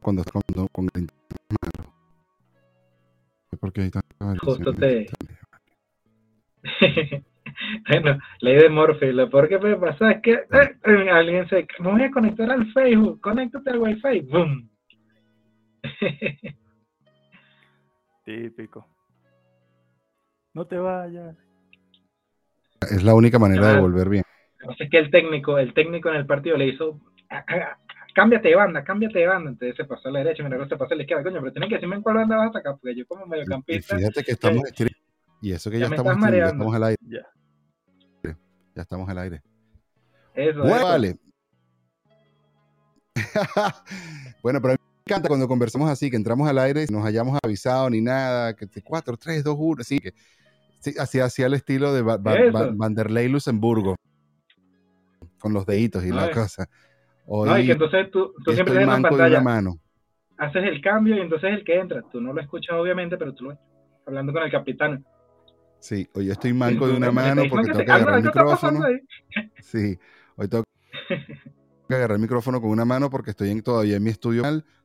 cuando está con, con el internet malo. Porque hay tantas Justo te... bueno, ley de Morphy, lo peor que puede pasar es que eh, alguien se... Me voy a conectar al Facebook, conéctate al Wi-Fi, ¡boom! Típico. No te vayas. Es la única manera de volver bien. Es que el técnico, el técnico en el partido le hizo, cámbiate de banda, cámbiate de banda. Entonces se pasó a la derecha, mira, se pasó a la izquierda, coño, pero tienen que decirme en cuál banda vas a atacar, porque yo como mediocampista. fíjate que estamos eh, y eso que ya, estamos, ya estamos al aire. Ya. ya estamos al aire. Eso, bueno, vale. bueno, pero a mí me encanta cuando conversamos así, que entramos al aire, nos hayamos avisado ni nada, que 4, 3, 2, 1, así que sí, así hacía el estilo de Van der Ley Luxemburgo, con los deditos y la cosa. Hoy no, y que entonces tú, tú siempre tienes en pantalla. Mano. Haces el cambio y entonces el que entra. Tú no lo escuchas, obviamente, pero tú lo estás hablando con el capitán. Sí, hoy yo estoy manco de una mano porque tengo que agarrar el micrófono. Sí, hoy tengo que agarrar el micrófono con una mano porque estoy en, todavía en mi estudio.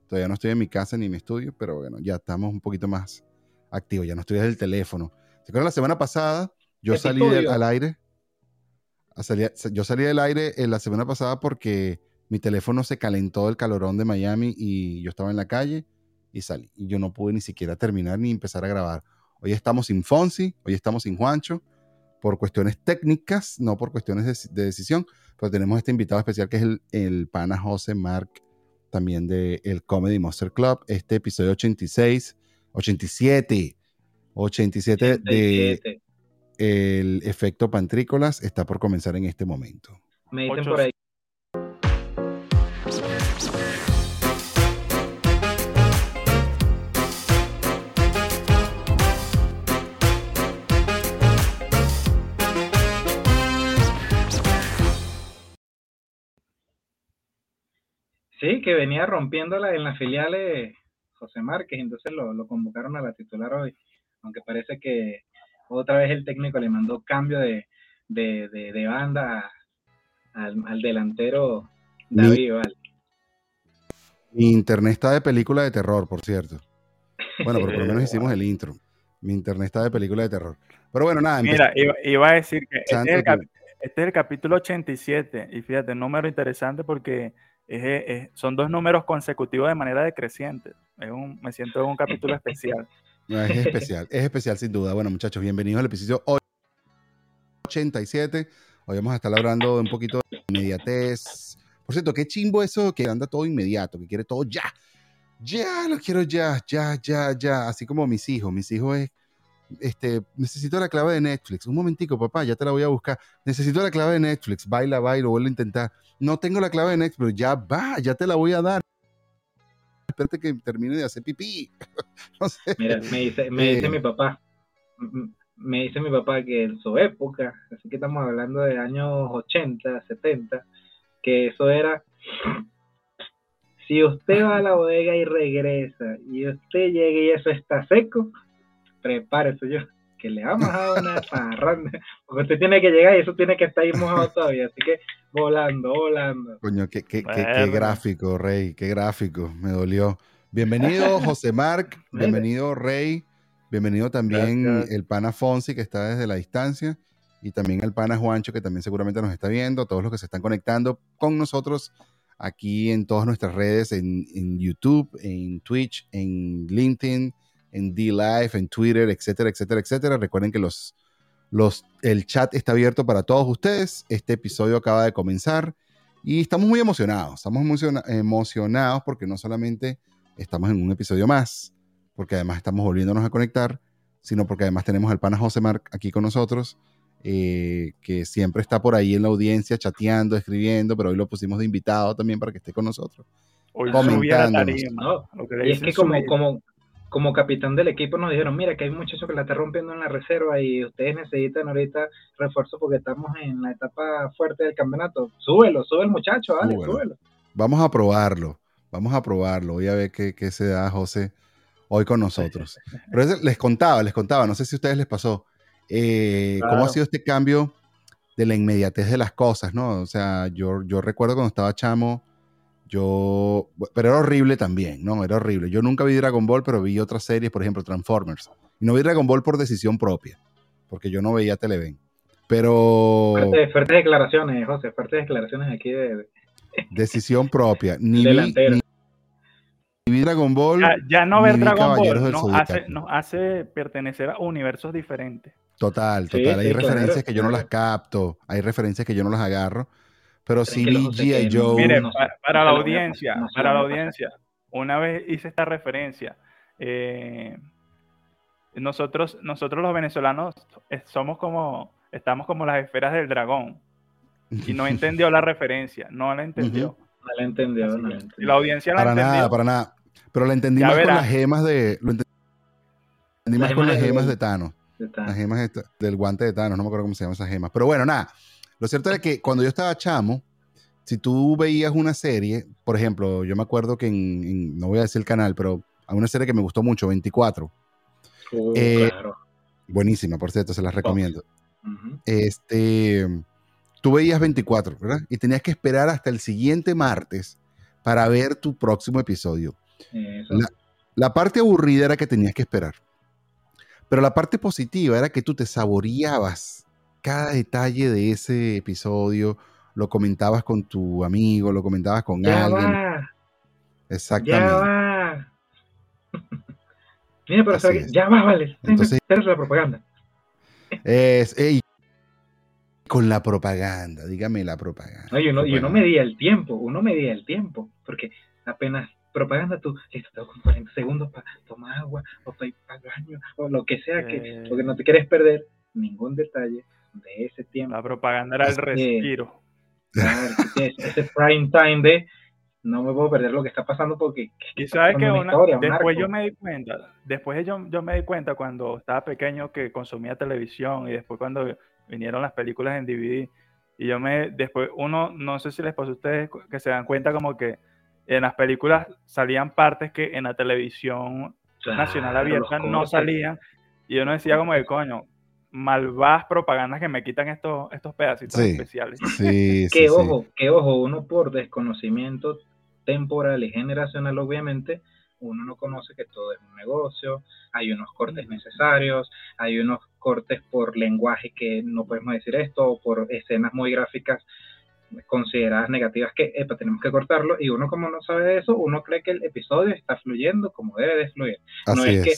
Todavía no estoy en mi casa ni en mi estudio, pero bueno, ya estamos un poquito más activos. Ya no estoy desde el teléfono. ¿Se acuerdan la semana pasada? Yo salí al aire. yo salí del aire en la semana pasada porque mi teléfono se calentó del calorón de Miami y yo estaba en la calle y salí. Y yo no pude ni siquiera terminar ni empezar a grabar. Hoy estamos sin Fonsi, hoy estamos sin Juancho, por cuestiones técnicas, no por cuestiones de, decisión, pero tenemos este invitado especial que es el, el pana José Mark, también de el Comedy Monster Club, este episodio 86, 87, 87, de el efecto pantrícolas está por comenzar en este momento. Me dicen por ahí Sí, que venía rompiéndola en las filiales José Márquez, entonces lo, convocaron a la titular hoy, aunque parece que otra vez el técnico le mandó cambio de, banda al, delantero David Mi internet está de película de terror, por cierto. Bueno, pero por lo menos hicimos el intro. Mi internet está de película de terror. Pero bueno, nada. Mira, iba, a decir que este es, el, este es el capítulo 87 y fíjate, número interesante porque son dos números consecutivos de manera decreciente. Es un, me siento en un capítulo especial. es especial, es especial sin duda. Bueno, muchachos, bienvenidos al episodio 87. Hoy vamos a estar hablando un poquito de inmediatez. Por cierto, qué chimbo eso que anda todo inmediato, que quiere todo ya. Ya, lo quiero ya, ya, ya, ya. Así como mis hijos. Mis hijos es este, necesito la clave de Netflix. Un momentico, papá, ya te la voy a buscar. Necesito la clave de Netflix. Baila, baila, vuelvo a intentar. No tengo la clave de Netflix, pero ya va, ya te la voy a dar. Espérate que termine de hacer pipí. Mira, me dice, me dice eh, mi papá, me dice mi papá que en su época, así que estamos hablando de años 80, 70, que eso era si usted va a la bodega y regresa y usted llega y eso está seco, prepárese yo, que le vamos a dar una parranda, porque usted tiene que llegar y eso tiene que estar ahí mojado todavía, así que volando, volando. Coño, qué, qué, qué, gráfico, Rey, qué gráfico, me dolió. Bienvenido, José Marc, bienvenido, Rey, bienvenido también el pana Fonsi, que está desde la distancia, y también el pana Juancho, que también seguramente nos está viendo, todos los que se están conectando con nosotros aquí en todas nuestras redes, en, en YouTube, en Twitch, en LinkedIn, en D-Live, en Twitter, etcétera, etcétera, etcétera. Recuerden que los, los, el chat está abierto para todos ustedes. Este episodio acaba de comenzar y estamos muy emocionados. Estamos emocionados porque no solamente estamos en un episodio más, porque además estamos volviéndonos a conectar, sino porque además tenemos al pana José Marc aquí con nosotros, eh, que siempre está por ahí en la audiencia chateando, escribiendo, pero hoy lo pusimos de invitado también para que esté con nosotros. Hoy comentando. y es que como, como, como capitán del equipo nos dijeron, mira que hay un muchacho que la está rompiendo en la reserva y ustedes necesitan ahorita refuerzo porque estamos en la etapa fuerte del campeonato. Súbelo, sube el muchacho, vale, súbelo. Vamos a probarlo, vamos a probarlo. Voy a ver qué, qué se da José hoy con nosotros. Pero les contaba, les contaba, no sé si a ustedes les pasó, eh, cómo ha sido este cambio de la inmediatez de las cosas, ¿no? O sea, yo, yo recuerdo cuando estaba chamo, Yo, pero era horrible también, ¿no? Era horrible. Yo nunca vi Dragon Ball, pero vi otras series, por ejemplo, Transformers. Y no vi Dragon Ball por decisión propia, porque yo no veía Televen. Pero... Fuertes, declaraciones, José, fuertes declaraciones aquí de... Decisión propia. Ni vi, Dragon Ball. Ya, no ver Dragon Ball nos hace, nos hace, pertenecer a universos diferentes. Total, total. hay referencias que yo no las capto, hay referencias que yo no las agarro, pero sí vi G.I. Joe. Mire, para, la audiencia, para la audiencia, una vez hice esta referencia. Eh, nosotros, nosotros los venezolanos somos como, estamos como las esferas del dragón. Y no entendió la referencia, no la entendió. No la entendió, no la entendió. La audiencia la para entendió. nada, para nada. Pero la entendí más con las gemas de. Lo entendí más con las gemas de Thanos. Las gemas del guante de Thanos, no me acuerdo cómo se llaman esas gemas. Pero bueno, nada. Lo cierto es que cuando yo estaba chamo, si tú veías una serie, por ejemplo, yo me acuerdo que en, no voy a decir el canal, pero hay una serie que me gustó mucho, 24. Uh, eh, buenísima, por cierto, se las recomiendo. Este, tú veías 24, ¿verdad? Y tenías que esperar hasta el siguiente martes para ver tu próximo episodio. La, la, parte aburrida era que tenías que esperar. Pero la parte positiva era que tú te saboreabas cada detalle de ese episodio, lo comentabas con tu amigo, lo comentabas con ya alguien. Va. Exactamente. Ya va. Mira, pero ya va, vale. Entonces, es la propaganda. Es, con la propaganda, dígame la propaganda. No, y uno, y uno medía el tiempo, uno medía el tiempo, porque apenas propaganda, tú, listo, tengo 40 segundos para tomar agua, o para ir al baño, o lo que sea, que, eh. porque no te quieres perder ningún detalle de ese tiempo. La propaganda era el respiro. Claro, ese prime time de no me puedo perder lo que está pasando porque y sabes que después yo me di cuenta después yo, yo me di cuenta cuando estaba pequeño que consumía televisión y después cuando vinieron las películas en DVD y yo me después uno no sé si les pasa a ustedes que se dan cuenta como que en las películas salían partes que en la televisión nacional abierta no salían. Y uno decía como de coño, malvadas propagandas que me quitan estos, estos pedacitos especiales. Sí, que ojo, que ojo, uno por desconocimiento temporal y generacional, obviamente, uno no conoce que todo es un negocio, hay unos cortes necesarios, hay unos cortes por lenguaje que no podemos decir esto, o por escenas muy gráficas consideradas negativas que epa, tenemos que cortarlo y uno como no sabe eso, uno cree que el episodio está fluyendo como debe de fluir. no es, que,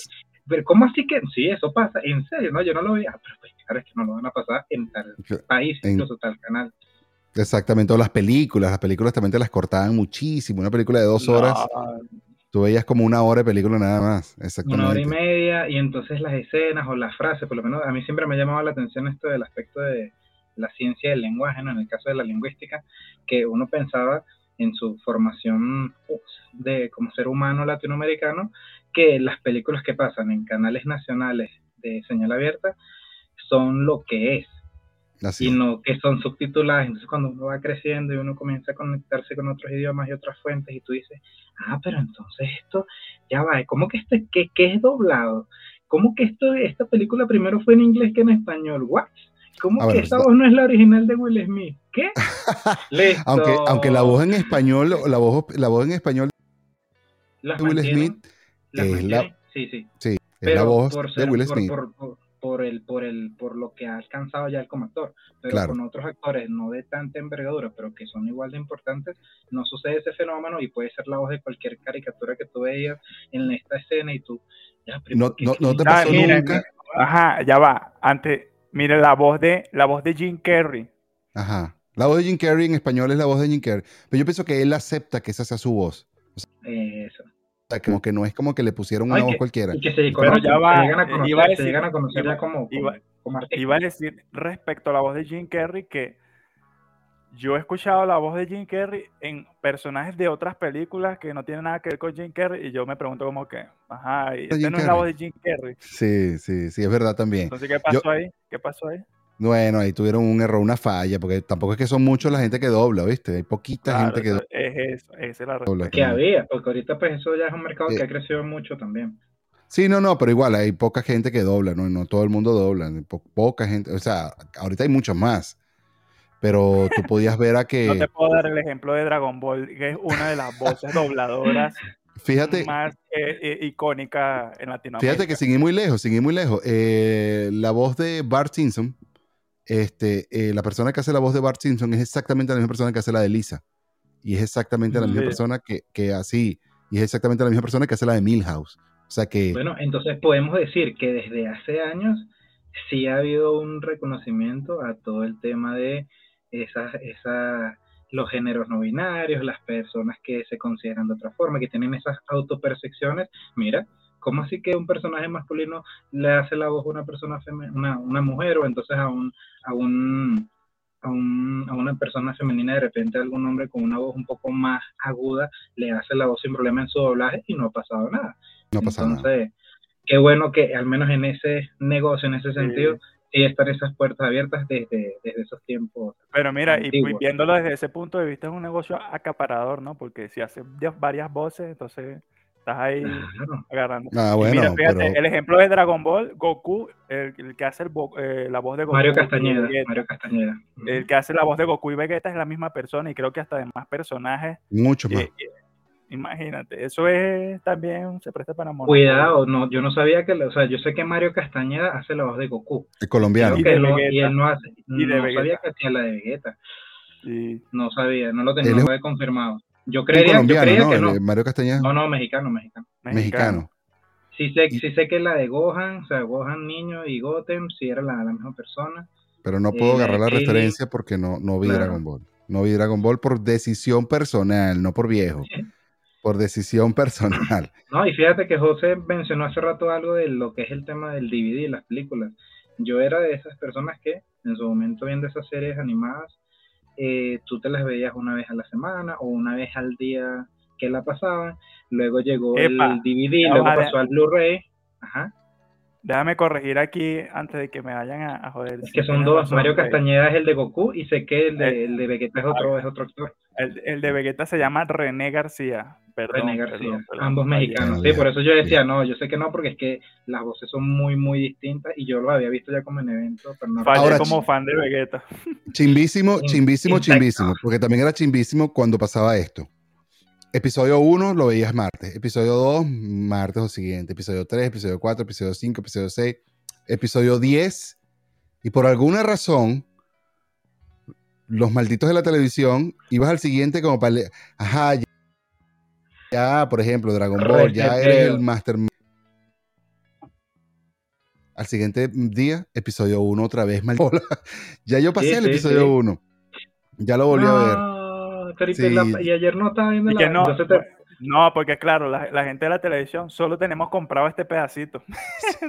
pero ¿cómo así que? Sí, eso pasa, en serio, no, yo no lo vi, ah, pero pues claro, es que no lo van a pasar en tal país, incluso tal canal. Exactamente, o las películas, las películas también te las cortaban muchísimo, una película de dos horas. Tú veías como una hora de película nada más, exactamente. Una hora y media, y entonces las escenas o las frases, por lo menos a mí siempre me ha llamado la atención esto del aspecto de, la ciencia del lenguaje, ¿no? en el caso de la lingüística, que uno pensaba en su formación de como ser humano latinoamericano, que las películas que pasan en canales nacionales de señal abierta son lo que es, y no que son subtituladas. Entonces cuando uno va creciendo y uno comienza a conectarse con otros idiomas y otras fuentes y tú dices, ah, pero entonces esto ya va, ¿cómo que, este, que, que es doblado? ¿Cómo que esto, esta película primero fue en inglés que en español? ¿What? ¿Cómo que esa voz no es la original de Will Smith? ¿Qué? aunque, aunque la voz en español, la voz, la voz en español de Will Smith es la, sí, sí. sí es la voz de Will Smith. Por, el, por, el, por lo que ha alcanzado ya él como actor, pero con otros actores no de tanta envergadura, pero que son igual de importantes, no sucede ese fenómeno y puede ser la voz de cualquier caricatura que tú veías en esta escena y tú... Ya, no, no, no, te pasó nunca. Ajá, ya va. Antes, Mire, la voz de, la voz de Jim Carrey. Ajá. La voz de Jim Carrey en español es la voz de Jim Carrey. Pero yo pienso que él acepta que esa sea su voz. Eso. O sea, como que no es como que le pusieron una voz cualquiera. Y que se, Pero ya va, llegan a conocer, iba a decir, se llegan a conocer ya como, iba, como Iba a decir respecto a la voz de Jim Carrey que yo he escuchado la voz de Jim Carrey en personajes de otras películas que no tienen nada que ver con Jim Carrey y yo me pregunto como que, ajá, ¿y esta no es la voz de Jim Carrey? Sí, sí, sí, es verdad también. Entonces, ¿qué pasó ahí? ¿Qué pasó ahí? Bueno, ahí tuvieron un error, una falla, porque tampoco es que son muchos la gente que dobla, ¿viste? Hay poquita gente que dobla. Es eso, esa es la dobla. Que había, porque ahorita pues eso ya es un mercado que ha crecido mucho también. Sí, no, no, pero igual hay poca gente que dobla, ¿no? No todo el mundo dobla, poca gente, o sea, ahorita hay muchos más pero tú podías ver a que... No te puedo dar el ejemplo de Dragon Ball, que es una de las voces dobladoras fíjate, más eh, eh, icónica en Latinoamérica. Fíjate que sin ir muy lejos, sin ir muy lejos, eh, la voz de Bart Simpson, este, la persona que hace la voz de Bart Simpson es exactamente la misma persona que hace la de Lisa. Y es exactamente la misma persona que, que así, y es exactamente la misma persona que hace la de Milhouse. O sea que... Bueno, entonces podemos decir que desde hace años sí ha habido un reconocimiento a todo el tema de esas, esas, los géneros no binarios, las personas que se consideran de otra forma, que tienen esas autopercepciones. Mira, ¿cómo así que un personaje masculino le hace la voz a una persona una, una mujer o entonces a un, a un a, un, a, una persona femenina de repente algún hombre con una voz un poco más aguda le hace la voz sin problema en su doblaje y no ha pasado nada. No ha pasado Entonces, qué bueno que al menos en ese negocio, en ese sentido, sí están esas puertas abiertas desde, desde esos tiempos. Pero mira, y viéndolo desde ese punto de vista es un negocio acaparador, ¿no? Porque si hace varias voces, entonces estás ahí agarrando. Ah, bueno, mira, fíjate, el ejemplo de Dragon Ball, Goku, el, que hace el, eh, la voz de Goku. Mario Castañeda, Mario Castañeda. El que hace la voz de Goku y Vegeta es la misma persona y creo que hasta de más personajes. Mucho más. Imagínate, eso es también, se presta para morir. Cuidado, no, yo no sabía que, o sea, yo sé que Mario Castañeda hace la voz de Goku. El colombiano. Y, él no hace, no sabía que hacía la de Vegeta. No sabía, no lo tenía, no lo confirmado. Yo creería, yo creía que no. Mario Castañeda. No, no, mexicano, mexicano. Mexicano. Sí sé, sí sé que la de Gohan, o sea, Gohan niño y Goten, sí era la, la misma persona. Pero no puedo eh, agarrar la referencia porque no, no vi Dragon Ball. No vi Dragon Ball por decisión personal, no por viejo. Por decisión personal. No, y fíjate que José mencionó hace rato algo de lo que es el tema del DVD y las películas. Yo era de esas personas que en su momento viendo esas series animadas, eh, tú te las veías una vez a la semana o una vez al día que la pasaban. Luego llegó el DVD, luego pasó al Blu-ray. Ajá. Déjame corregir aquí antes de que me vayan a, joder. Es que son dos. Mario Castañeda es el de Goku y sé que el de, eh, el de Vegeta es otro, es otro actor. El, el, de Vegeta se llama René García. Perdón, René García. Ambos mexicanos. Sí, por eso yo decía, no, yo sé que no, porque es que las voces son muy, muy distintas y yo lo había visto ya como en evento. Pero no Ahora, como fan de Vegeta. Chimbísimo, chimbísimo, chimbísimo. Porque también era chimbísimo cuando pasaba esto. Episodio 1 lo veías martes. Episodio 2, martes o siguiente. Episodio 3, episodio 4, episodio 5, episodio 6, episodio 10. Y por alguna razón, los malditos de la televisión, ibas al siguiente como para... Ajá, ya, por ejemplo, Dragon Ball, ya eres el Master. Al siguiente día, episodio 1 otra vez, maldita. ya yo pasé el episodio 1. Ya lo volví a ver y ayer no estaba viendo la... No, no, porque claro, la, gente de la televisión solo tenemos comprado este pedacito.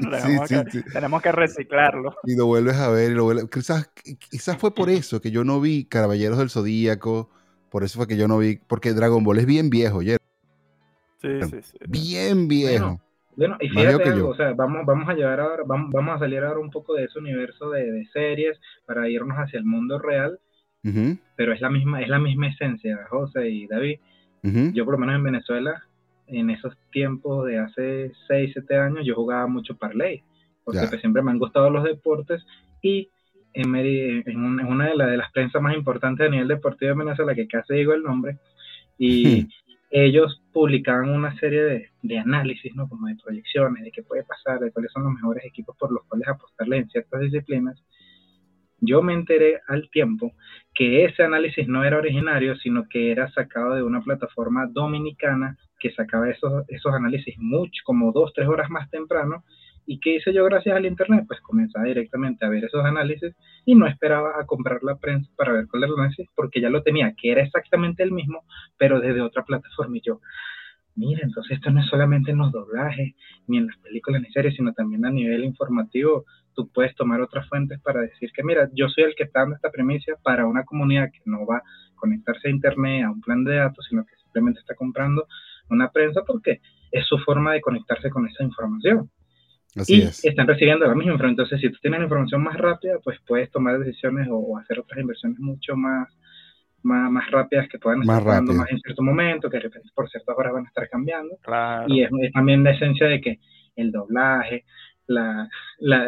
tenemos, que, reciclarlo. Y lo vuelves a ver y lo vuelves... Quizás, quizás fue por eso que yo no vi Caballeros del Zodíaco, por eso fue que yo no vi, porque Dragon Ball es bien viejo, ¿ya? Sí, sí, sí. Bien viejo. Bueno, y fíjate algo, o sea, vamos, vamos a llevar ahora, vamos, vamos a salir ahora un poco de ese universo de, de series para irnos hacia el mundo real pero es la misma, es la misma esencia, José y David. Yo por lo menos en Venezuela, en esos tiempos de hace 6, 7 años, yo jugaba mucho parlay, porque pues, siempre me han gustado los deportes y en, en, una de, de, las prensas más importantes a nivel deportivo de Venezuela, que casi digo el nombre, y ellos publicaban una serie de, de, análisis, ¿no? Como de proyecciones, de qué puede pasar, de cuáles son los mejores equipos por los cuales apostarle en ciertas disciplinas. Yo me enteré al tiempo que ese análisis no era originario, sino que era sacado de una plataforma dominicana que sacaba esos, esos análisis mucho, como dos, tres horas más temprano. ¿Y qué hice yo gracias al Internet? Pues comenzaba directamente a ver esos análisis y no esperaba a comprar la prensa para ver cuál era el análisis porque ya lo tenía, que era exactamente el mismo, pero desde otra plataforma. Y yo, mira, entonces esto no es solamente en los doblajes, ni en las películas ni series, sino también a nivel informativo. Tú puedes tomar otras fuentes para decir que, mira, yo soy el que está dando esta premisa para una comunidad que no va a conectarse a Internet, a un plan de datos, sino que simplemente está comprando una prensa porque es su forma de conectarse con esa información. Así y están recibiendo la misma información. Entonces, si tú tienes la información más rápida, pues puedes tomar decisiones o hacer otras inversiones mucho más más, más rápidas que puedan estar más, más en cierto momento, que de repente por ciertas horas van a estar cambiando. Y es, también la esencia de que el doblaje, la, la,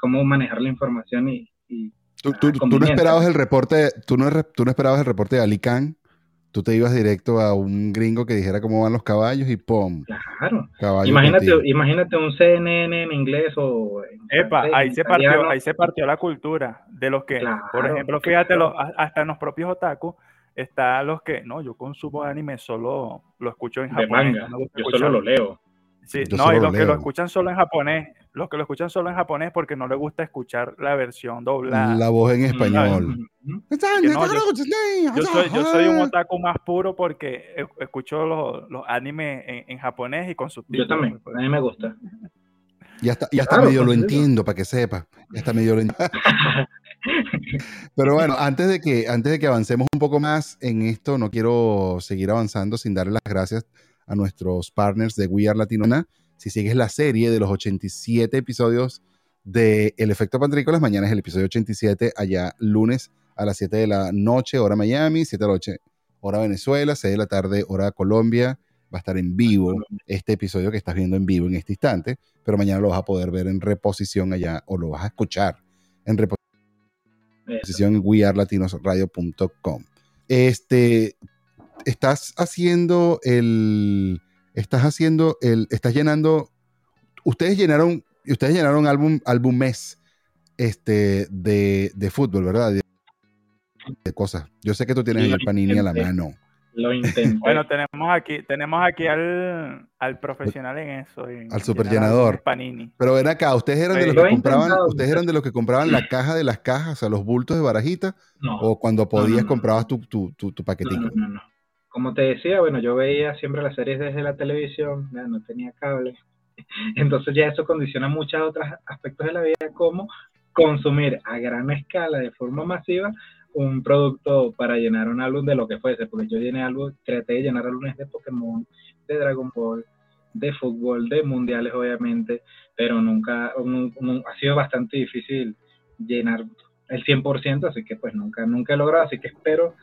cómo manejar la información y, Tú, tú, tú no esperabas el reporte, tú no, tú no esperabas el reporte de Alicán tú te ibas directo a un gringo que dijera cómo van los caballos y ¡pum! Claro. imagínate, imagínate un CNN en inglés o... Epa, ahí se, partió, ahí se partió la cultura de los que, por ejemplo, fíjate, hasta en los propios otaku, está los que, no, yo consumo anime, solo lo escucho en japonés. yo solo lo leo. Sí, no, y los que lo escuchan solo en japonés, los que lo escuchan solo en japonés porque no les gusta escuchar la versión doblada. La voz en español. yo, soy, un otaku más puro porque escucho los, los animes en, japonés y con subtítulos. Yo también, a mí me gusta. Ya está, ya está medio lo entiendo, para que sepa. Ya está medio lo entiendo. Pero bueno, antes de, que, antes de que avancemos un poco más en esto, no quiero seguir avanzando sin darle las gracias a nuestros partners de We Are Latinona. Si sigues la serie de los 87 episodios de El Efecto Pantrícolas, mañana es el episodio 87, allá lunes a las 7 de la noche, hora Miami, 7 de la noche, hora Venezuela, 6 de la tarde, hora Colombia. Va a estar en vivo este episodio que estás viendo en vivo en este instante, pero mañana lo vas a poder ver en reposición allá o lo vas a escuchar en reposición en wearlatinosradio.com. Este, estás haciendo el, estás haciendo el, estás llenando, ustedes llenaron, ustedes llenaron álbum, álbum mes, este, de, de fútbol, ¿verdad? De, cosas. Yo sé que tú tienes el panini a la mano. Lo intenté. bueno, tenemos aquí, tenemos aquí al, al profesional en eso. al superllenador. Panini. Pero ven acá, ustedes eran de los que compraban, ustedes eran de los que compraban la caja de las cajas, o sea, los bultos de barajita, o cuando podías comprabas tu, tu, tu, tu paquetito. No, no, como te decía, bueno, yo veía siempre las series desde la televisión, no tenía cable. Entonces ya eso condiciona muchos otros aspectos de la vida, como consumir a gran escala, de forma masiva, un producto para llenar un álbum de lo que fuese, porque yo llené algo, traté de llenar álbumes de Pokémon, de Dragon Ball, de fútbol, de mundiales obviamente, pero nunca, ha sido bastante difícil llenar el 100%, así que pues nunca, nunca he logrado, así que espero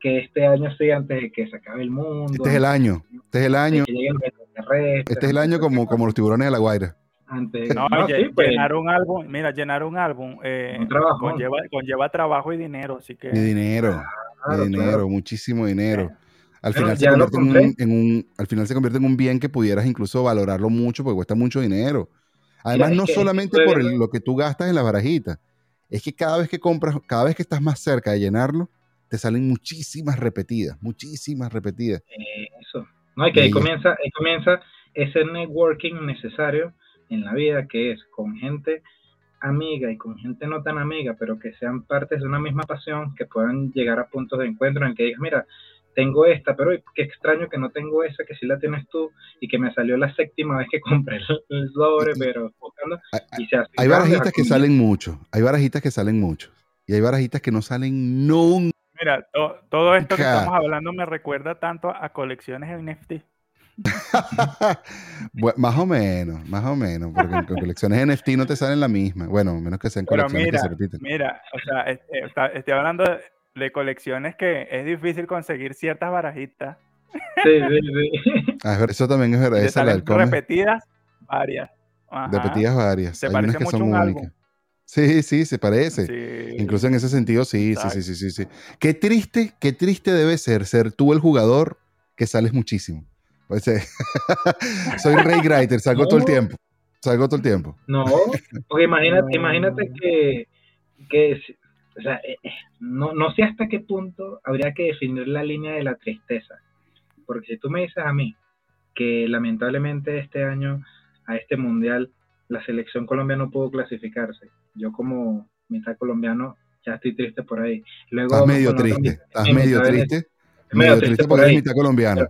que este año sí, antes de que se acabe el mundo. Este es el año, este es el año. Este es el año como, como los tiburones de la Guaira. Antes, no, pues. llenar un álbum, mira, llenar un álbum eh, conlleva, trabajo y dinero, así que... Y dinero, dinero, muchísimo dinero. Al final, se convierte en un, en un, al final se convierte en un bien que pudieras incluso valorarlo mucho porque cuesta mucho dinero. Además, no solamente por lo que tú gastas en la barajita, es que cada vez que compras, cada vez que estás más cerca de llenarlo, te salen muchísimas repetidas, muchísimas repetidas. Eso. No, y que ahí comienza, ahí comienza ese networking necesario en la vida, que es con gente amiga y con gente no tan amiga, pero que sean partes de una misma pasión, que puedan llegar a puntos de encuentro en que digas, mira, tengo esta, pero qué extraño que no tengo esa, que sí la tienes tú, y que me salió la séptima vez que compré el, sobre, pero y se Hay barajitas que salen mucho, hay barajitas que salen mucho, y hay barajitas que no salen nunca. Mira, todo esto que estamos hablando me recuerda tanto a colecciones de NFT. más o menos, más o menos, porque en colecciones NFT no te salen la misma. Bueno, menos que sean colecciones mira, que se repiten. Mira, o sea, estoy hablando de, colecciones que es difícil conseguir ciertas barajitas. Sí, sí, sí. A ver, eso también es verdad. Esa repetidas varias. Repetidas varias. Se Hay que son únicas. Sí, sí, se parece. Incluso en ese sentido, sí, sí, sí, sí, sí, Qué triste, qué triste debe ser ser tú el jugador que sales muchísimo. Pues, eh, soy Ray Greiter, salgo todo el tiempo. Salgo todo el tiempo. No, porque imagínate, imagínate que, que o sea, eh, eh, no, no sé hasta qué punto habría que definir la línea de la tristeza. Porque si tú me dices a mí que lamentablemente este año a este mundial la selección colombiana no pudo clasificarse. Yo como mitad colombiano ya estoy triste por ahí. Luego, estás medio triste, estás medio triste. Medio triste por ahí. mitad colombiano.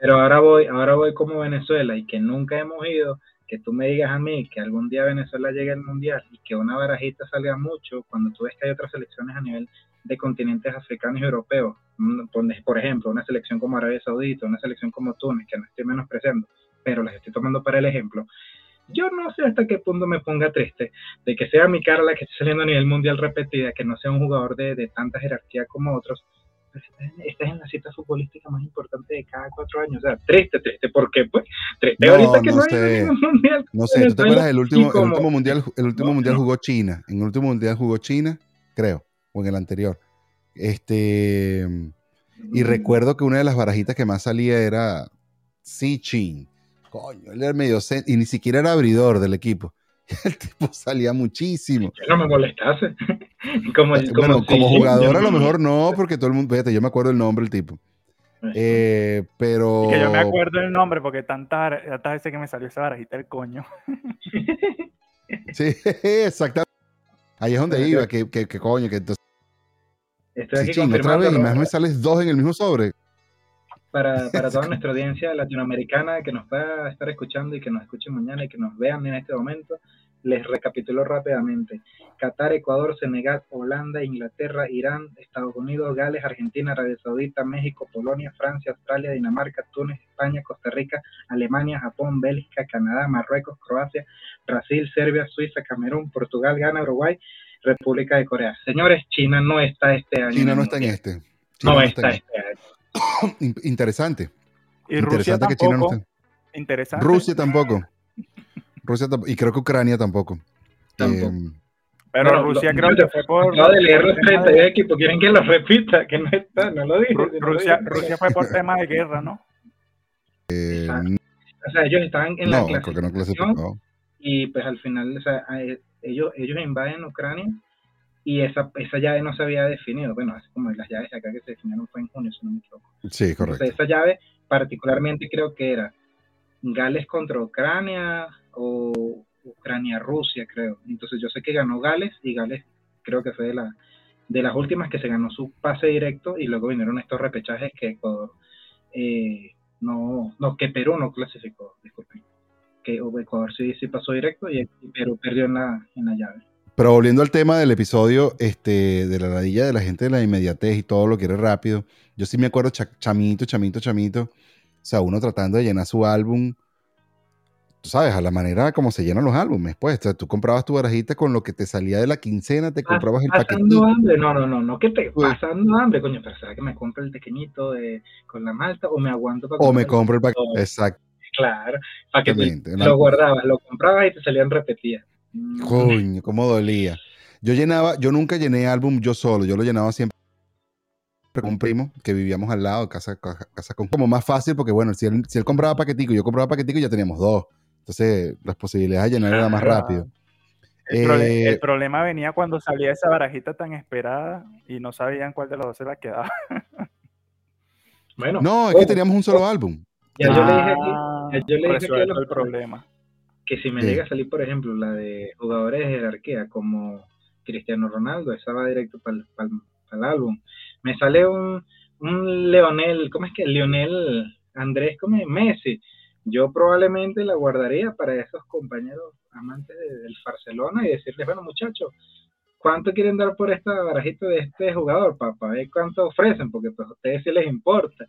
Pero, ahora voy, ahora voy como Venezuela y que nunca hemos ido, que tú me digas a mí que algún día Venezuela llegue al mundial y que una barajita salga mucho cuando tú ves que hay otras selecciones a nivel de continentes africanos y europeos, mm, por ejemplo, una selección como Arabia Saudita, una selección como Túnez, que no estoy menospreciando, pero las estoy tomando para el ejemplo, yo no sé hasta qué punto me ponga triste de que sea mi cara la que esté saliendo a nivel mundial repetida, que no sea un jugador de, tanta jerarquía como otros. Pues, esta es en la cita futbolística más importante de cada cuatro años. O sea, triste, triste. ¿Por qué? Pues triste ahorita que no, sé. mundial. No sé, ¿tú te acuerdas? El último, el último mundial, el último mundial jugó China. En el último mundial jugó China creo, o en el anterior. Este, y mm. recuerdo que una de las barajitas que más salía era Sichin. Coño, él era medio y ni siquiera era abridor del equipo. El tipo salía muchísimo. no me molestase. como, como, como jugador a lo mejor no, porque todo el mundo, fíjate, yo me acuerdo el nombre del tipo. Eh, pero. que yo me acuerdo el nombre porque tantas, tantas veces que me salió esa barajita el coño. sí, exactamente. Ahí es donde iba, que, que, coño, que entonces. Estoy aquí otra vez y más me sales dos en el mismo sobre. Para, para toda nuestra audiencia latinoamericana que nos va a estar escuchando y que nos escuche mañana y que nos vean en este momento, les recapitulo rápidamente. Qatar, Ecuador, Senegal, Holanda, Inglaterra, Irán, Estados Unidos, Gales, Argentina, Arabia Saudita, México, Polonia, Francia, Australia, Dinamarca, Túnez, España, Costa Rica, Alemania, Japón, Bélgica, Canadá, Marruecos, Croacia, Brasil, Serbia, Suiza, Camerún, Portugal, Ghana, Uruguay, República de Corea. Señores, China no está este año. China no está en este. no, está, este año. Interesante. Y Rusia tampoco. que China no está. Interesante. Rusia tampoco. Rusia y creo que Ucrania tampoco. tampoco. Eh, pero Rusia creo que fue por. Acabo de leer los 32 equipos, quieren que lo repita, que no está, no lo dije. Rusia, Rusia fue por tema de guerra, ¿no? Eh, o sea, ellos estaban en no, la clasificación. No y pues al final, o sea, ellos, ellos invaden Ucrania y esa, esa llave no se había definido. Bueno, así como las llaves acá que se definieron fue en junio, si no me equivoco. Sí, correcto. esa llave particularmente creo que era Gales contra Ucrania o Ucrania-Rusia, creo. Entonces yo sé que ganó Gales y Gales creo que fue de, la, de las últimas que se ganó su pase directo y luego vinieron estos repechajes que Ecuador, eh, no, no, que Perú no clasificó, disculpen. Que Ecuador sí, sí pasó directo y Perú perdió en la, en la llave. Pero volviendo al tema del episodio este, de la ladilla de la gente de la inmediatez y todo lo quiere rápido, yo sí me acuerdo chamito, chamito, chamito, o sea, uno tratando de llenar su álbum tú sabes, a la manera como se llenan los álbumes, pues, tú comprabas tu barajita con lo que te salía de la quincena, te comprabas el paquetito. Pasando hambre, no, no, no, no, que te pues pasando hambre, coño, pero ¿será que me compro el pequeñito de, con la malta o me aguanto para O me compro el paquetito, exacto. Claro, para que lo guardabas, lo comprabas y te salían repetidas. Coño, cómo dolía. Yo llenaba, yo nunca llené álbum yo solo, yo lo llenaba siempre con un primo que vivíamos al lado, casa, casa con como más fácil, porque bueno, si él, si él compraba paquetico y yo compraba paquetico, ya teníamos dos. Entonces, las posibilidades de llenar eran más rápido. El, eh, problema venía cuando salía esa barajita tan esperada y no sabían cuál de los dos se la quedaba. bueno, no, es que teníamos un solo álbum. Ya yo le dije, ah, yo le dije que el problema. Que si me llega a salir, por ejemplo, la de jugadores de jerarquía como Cristiano Ronaldo, esa va directo para el álbum. Me sale un, un Leonel, ¿cómo es que? Leonel Andrés, ¿cómo es? Messi yo probablemente la guardaría para esos compañeros amantes del Barcelona y decirles, bueno muchachos, ¿cuánto quieren dar por esta barajita de este jugador? Para, ver cuánto ofrecen, porque pues a ustedes sí les importa.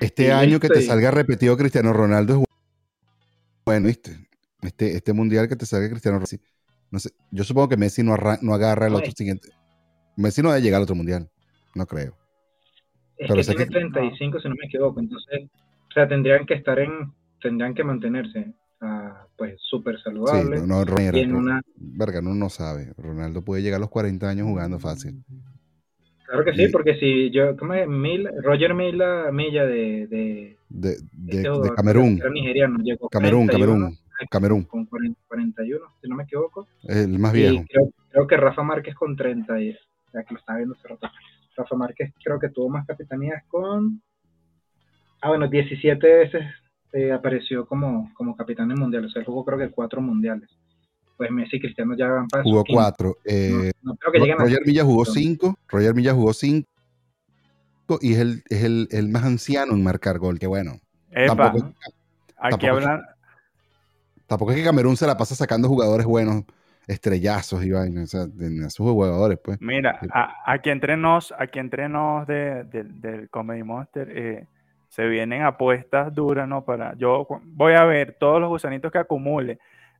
Este año que te salga repetido Cristiano Ronaldo es bueno, ¿viste? Este, este mundial que te salga Cristiano Ronaldo. No sé, yo supongo que Messi no, no agarra el otro siguiente. Messi no debe llegar al otro mundial, no creo. Es Pero que tiene 35, si no me equivoco, entonces, o sea, tendrían que estar en tendrían que mantenerse uh, pues súper saludables. Sí, no, no, una... Verga, uno no sabe. Ronaldo puede llegar a los 40 años jugando fácil. Claro que sí, porque si yo, ¿cómo es? Mil, Roger Mila, Milla de... De, de, de, de Camerún. Nigeriano, llegó Camerún, Camerún. Camerún. Con 40, 41, si no me equivoco. El más viejo. Y creo, creo, que Rafa Márquez con 30, ya que lo estaba viendo hace rato. Rafa Márquez creo que tuvo más capitanías con... Ah, bueno, 17 veces eh, apareció como, como capitán en mundial, o sea, jugó creo que cuatro mundiales. Pues Messi y Cristiano ya van para Jugó cuatro. Eh, Roger Milla jugó cinco, Roger Milla jugó cinco y es el, es el, el más anciano en marcar gol, que bueno. tampoco, aquí hablan... tampoco es que Camerún se la pasa sacando jugadores buenos estrellazos y o sea, de, sus jugadores, pues. Mira, aquí entre nos, aquí entre nos de, del Comedy Monster, eh, se vienen apuestas duras, ¿no? Para, yo voy a ver todos los gusanitos que acumule.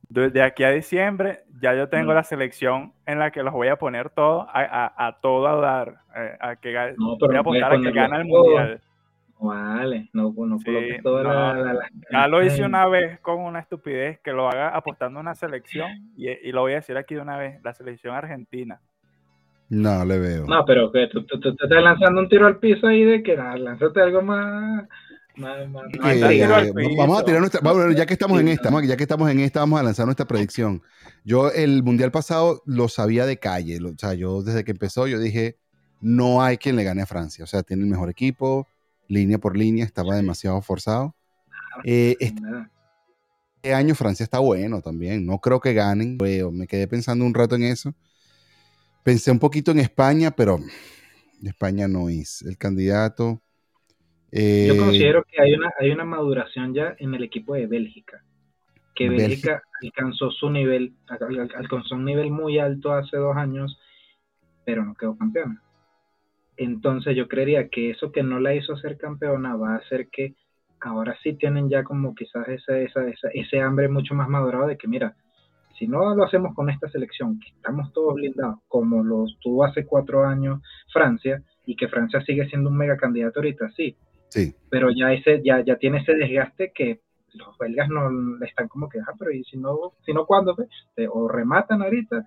Desde aquí a diciembre ya yo tengo la selección en la que los voy a poner todos a, a, todo a dar, eh, a que voy a apostar a que gana el mundial. Vale, no, no, sí, la, Ya lo hice una vez con una estupidez que lo haga apostando a una selección y, y, lo voy a decir aquí de una vez, la selección argentina. No, le veo. No, pero que tú, tú, estás lanzando un tiro al piso ahí de que ah, lánzate algo más. vamos a tirar nuestra. ya que estamos en esta, ya que estamos en esta, vamos a lanzar nuestra predicción. Yo el mundial pasado lo sabía de calle. o sea, yo desde que empezó, yo dije, no hay quien le gane a Francia. O sea, tiene el mejor equipo, línea por línea, estaba demasiado forzado. Eh, este año Francia está bueno también. No creo que ganen. Me quedé pensando un rato en eso. Pensé un poquito en España, pero España no es el candidato. Yo eh, considero que hay una, hay una maduración ya en el equipo de Bélgica. Que Bélgica, alcanzó su nivel, alcanzó un nivel muy alto hace dos años, pero no quedó campeona. Entonces yo creería que eso que no la hizo ser campeona va a hacer que ahora sí tienen ya como quizás ese, esa, ese hambre mucho más madurado de que mira, si no lo hacemos con esta selección, que estamos todos blindados, como lo tuvo hace cuatro años Francia, y que Francia sigue siendo un mega candidato ahorita, sí. Sí. Pero ya ese, ya, ya tiene ese desgaste que los belgas no están como que, ah, pero y si no, si no ¿cuándo? O rematan ahorita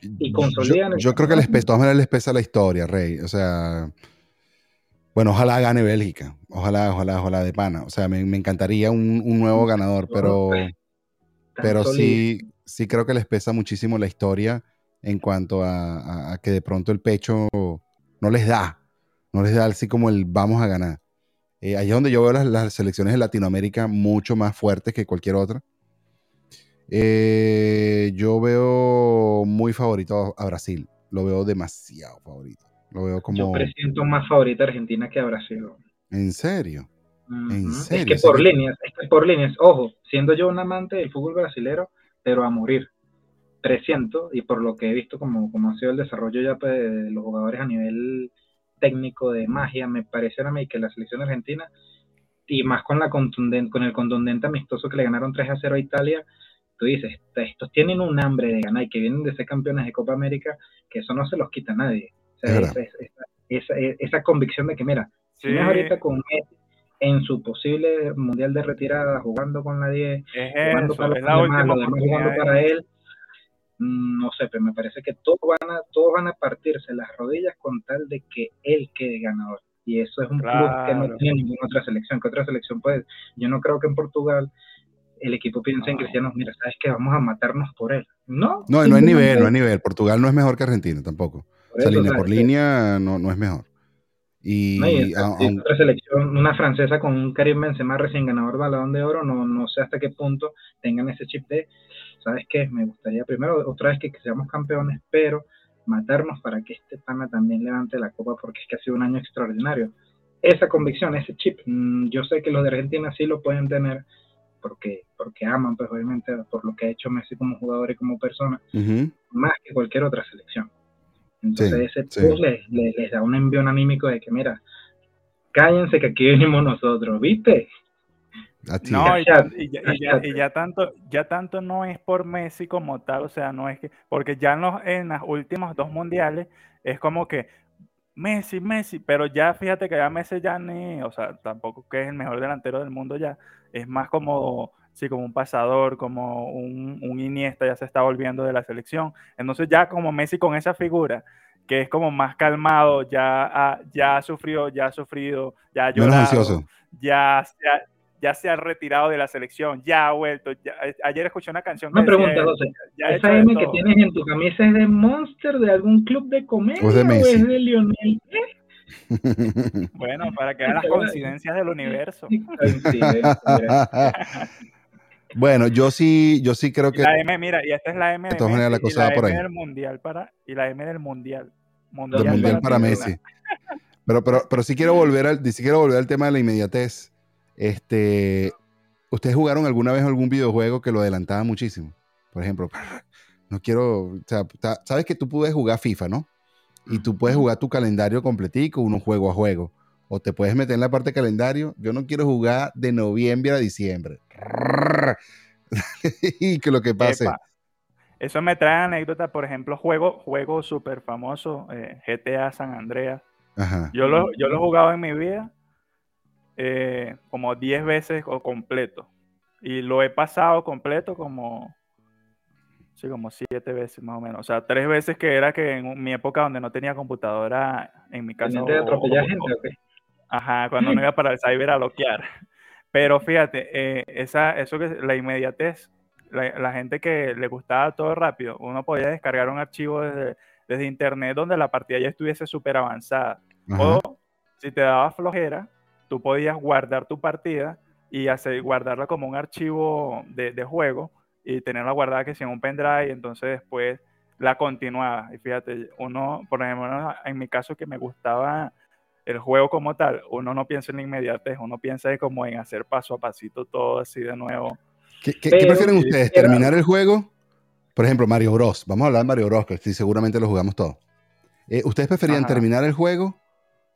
y consolidan. Yo, yo creo que les pesa, les pesa la historia, Rey. O sea, bueno, ojalá gane Bélgica. Ojalá, ojalá, ojalá de pana. O sea, me, encantaría un, nuevo ganador, pero, pero sí, sí creo que les pesa muchísimo la historia en cuanto a, que de pronto el pecho no les da. No les da así como el vamos a ganar. Eh, ahí es donde yo veo las, selecciones de Latinoamérica mucho más fuertes que cualquier otra. Eh, yo veo muy favorito a Brasil. Lo veo demasiado favorito. Lo veo como. Yo presiento más favorita a Argentina que a Brasil. ¿En serio? ¿En serio? Es que por líneas, es que por líneas, ojo, siendo yo un amante del fútbol brasilero, pero a morir. Presiento, y por lo que he visto como, como ha sido el desarrollo ya pues, de los jugadores a nivel técnico de magia, me parece a mí que la selección argentina, y más con, la contundente, con el contundente amistoso que le ganaron 3 a 0 a Italia, tú dices, estos tienen un hambre de ganar y que vienen de ser campeones de Copa América, que eso no se los quita nadie esa, convicción de que, mira, si no es ahorita con Messi en su posible mundial de retirada, jugando con la 10, jugando, para, él, mm, no sé, pero me parece que todos van, a, todos van a partirse las rodillas con tal de que él quede ganador. Y eso es un club que no tiene ninguna otra selección. que otra selección puede? Yo no creo que en Portugal el equipo piense en Cristiano, mira, sabes que vamos a matarnos por él. No, no, no hay nivel, no hay nivel. Portugal no es mejor que Argentina tampoco línea por línea no, no es mejor. Y, otra selección, una francesa con un Karim Benzema recién ganador de balón de oro, no, no sé hasta qué punto tengan ese chip de, ¿sabes qué? Me gustaría primero, otra vez que, seamos campeones, pero matarnos para que este pana también levante la copa porque es que ha sido un año extraordinario. Esa convicción, ese chip, mm, yo sé que los de Argentina sí lo pueden tener porque, porque aman, pues obviamente, por lo que ha hecho Messi como jugador y como persona, más que cualquier otra selección. Entonces ese les, da un envío anímico de que, mira, cállense que aquí venimos nosotros, ¿viste? No, y, ya, tanto, ya tanto no es por Messi como tal, o sea, no es que, porque ya en los, en los últimos dos mundiales es como que Messi, Messi, pero ya fíjate que ya Messi ya ni, o sea, tampoco que es el mejor delantero del mundo ya, es más como sí, como un pasador, como un, un, Iniesta ya se está volviendo de la selección. Entonces ya como Messi con esa figura, que es como más calmado, ya ha, ya ha sufrido, ya ha sufrido, ya ha llorado, ya, ya, se ha retirado de la selección, ya ha vuelto. Eh, ayer escuché una canción. Una pregunta, José. ¿Esa M que tienes en tu camisa es de Monster, de algún club de comedia o, es de Lionel? bueno, para que vean las coincidencias del universo. Bueno, yo sí, yo sí creo que. la M, mira, y esta es la M. De la cosa y la M del mundial para y la M del mundial. mundial del mundial para, Messi. Pero, pero, pero sí quiero volver al, sí quiero volver al tema de la inmediatez. Este, ¿ustedes jugaron alguna vez algún videojuego que lo adelantaba muchísimo? Por ejemplo, no quiero, o sea, sabes que tú puedes jugar FIFA, ¿no? Y tú puedes jugar tu calendario completico, uno juego a juego. O te puedes meter en la parte de calendario. Yo no quiero jugar de noviembre a diciembre. y que lo que pase. Eso me trae anécdotas, por ejemplo, juego, juego súper famoso, eh, GTA San Andreas. Yo, lo, yo lo he jugado en mi vida eh, como 10 veces o completo. Y lo he pasado completo como Sí, como siete veces más o menos. O sea, tres veces que era que en mi época donde no tenía computadora, en mi casa. ¿De atropellar gente o qué? Ajá, cuando no iba para el cyber a bloquear. Pero fíjate, eh, esa, eso que la inmediatez, la, gente que le gustaba todo rápido, uno podía descargar un archivo desde, desde internet donde la partida ya estuviese súper avanzada. O si te daba flojera, tú podías guardar tu partida y hacer, guardarla como un archivo de, de juego y tenerla guardada que sea en un pendrive, y entonces después la continuaba. Y fíjate, uno, por ejemplo, en mi caso que me gustaba el juego como tal, uno no piensa en inmediatez, uno piensa como en hacer paso a pasito todo así de nuevo. ¿Qué, prefieren ustedes? ¿Terminar el juego? Por ejemplo, Mario Bros. Vamos a hablar de Mario Bros, que sí, seguramente lo jugamos todos. Eh, ¿Ustedes preferían terminar el juego?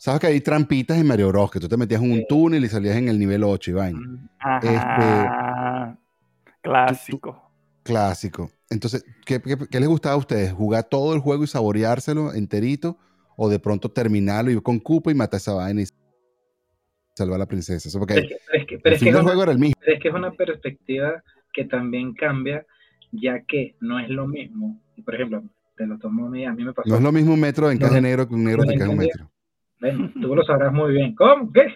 Sabes que hay trampitas en Mario Bros, que tú te metías en un túnel y salías en el nivel 8 y vaina. Mm, ajá. Este, Clásico. clásico. Entonces, ¿qué, les gustaba a ustedes? ¿Jugar todo el juego y saboreárselo enterito? ¿O de pronto terminarlo y con cupo y matar esa vaina y salvar a la princesa? Eso porque es que, el del juego era el mismo. Es que es una perspectiva que también cambia, ya que no es lo mismo. Por ejemplo, te lo tomo a mí, a mí me pasó. No es lo mismo un metro de encaje negro que un negro de encaje un metro. Bueno, tú lo sabrás muy bien. ¿Cómo? ¿Qué?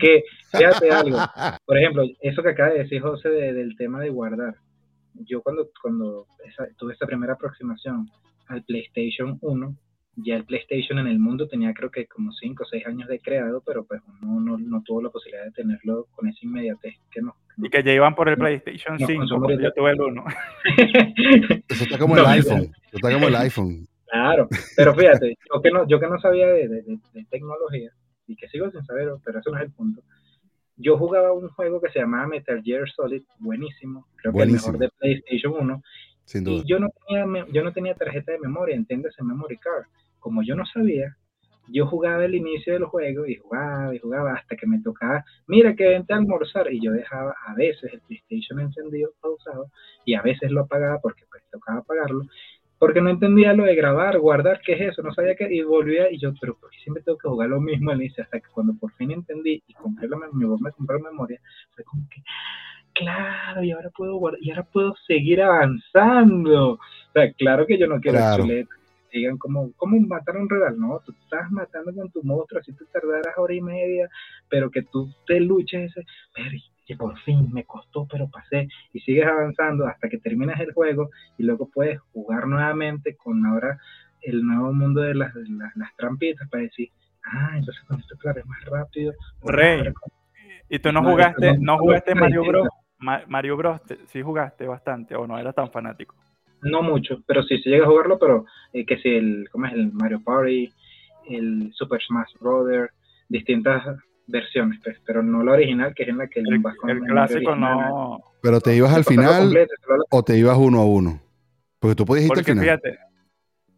Que, fíjate algo. Por ejemplo, eso que acaba de decir José del tema de guardar. Yo cuando, cuando tuve esta primera aproximación al PlayStation 1, ya el PlayStation en el mundo tenía creo que como 5 o 6 años de creado, pero pues uno no, no, tuvo la posibilidad de tenerlo con esa inmediatez que no. Y que ya iban por el PlayStation 5, yo tuve el 1. Eso está como el iPhone. Eso está como el iPhone. Claro, pero fíjate, yo que no, yo que no sabía de, tecnología y que sigo sin saber, pero eso no es el punto. Yo jugaba un juego que se llamaba Metal Gear Solid, buenísimo, creo que el mejor de PlayStation 1. Sin duda. Y yo no tenía, yo no tenía tarjeta de memoria, entiéndase, memory card. Como yo no sabía, yo jugaba el inicio del juego y jugaba y jugaba hasta que me tocaba, mira que vente a almorzar y yo dejaba a veces el PlayStation encendido, pausado y a veces lo apagaba porque pues tocaba apagarlo porque no entendía lo de grabar, guardar, qué es eso, no sabía qué, y volvía, y yo, pero ¿por qué siempre tengo que jugar lo mismo al inicio? Hasta que cuando por fin entendí y compré la memoria, me compré memoria, fue como que, claro, y ahora puedo guardar, y ahora puedo seguir avanzando. O sea, claro que yo no quiero claro. digan como, ¿cómo matar a un rival? No, tú estás matando con tu monstruo, así te tardarás hora y media, pero que tú te luches ese, pero que por fin me costó, pero pasé, y sigues avanzando hasta que terminas el juego y luego puedes jugar nuevamente con ahora el nuevo mundo de las, las, trampitas para decir, ah, entonces con esto claro es más rápido. Rey, ¿y tú no jugaste, no jugaste Mario Bros? Mario Bros, sí jugaste bastante o no eras tan fanático? No mucho, pero sí, se llega a jugarlo, pero eh, que si el, ¿cómo es? El Mario Party, el Super Smash Brothers, distintas versiones, pues, pero no la original, que es en la que el, el clásico no. Pero te ibas al final o te ibas uno a uno. Porque tú podías irte al final. Fíjate,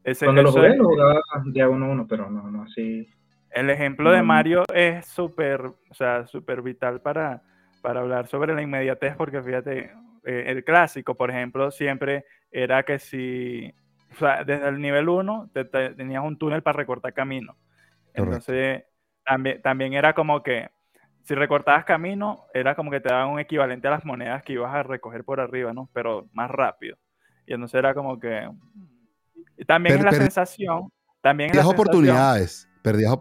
ese, Cuando lo jugué, lo jugaba de a uno a uno, pero no, no así. El ejemplo de Mario es súper, o sea, súper vital para, para hablar sobre la inmediatez, porque fíjate, eh, el clásico, por ejemplo, siempre era que si, o sea, desde el nivel 1 tenías un túnel para recortar camino. Entonces, también, era como que si recortabas camino, era como que te daban un equivalente a las monedas que ibas a recoger por arriba, ¿no? Pero más rápido. Y entonces era como que... también es la sensación... También perdías oportunidades. Perdías,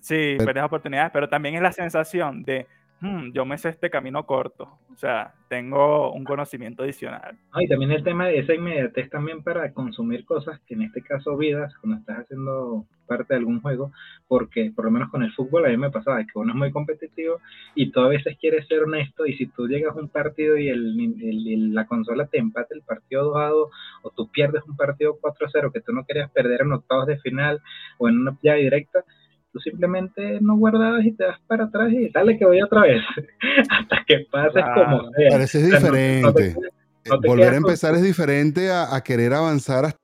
sí, perdías oportunidades, pero también es la sensación de Hmm, yo me sé este camino corto, o sea, tengo un conocimiento adicional. y también el tema de esa inmediatez también para consumir cosas, que en este caso vidas, cuando estás haciendo parte de algún juego, porque por lo menos con el fútbol a mí me pasaba que uno es muy competitivo y tú a veces quieres ser honesto y si tú llegas a un partido y el, la consola te empate el partido 2 a 2 o tú pierdes un partido 4 a 0 que tú no querías perder en octavos de final o en una llave directa, tú simplemente no guardabas y te das para atrás y dale que voy otra vez, hasta que pases como sea. Parece diferente. Volver a empezar es diferente a, querer avanzar hasta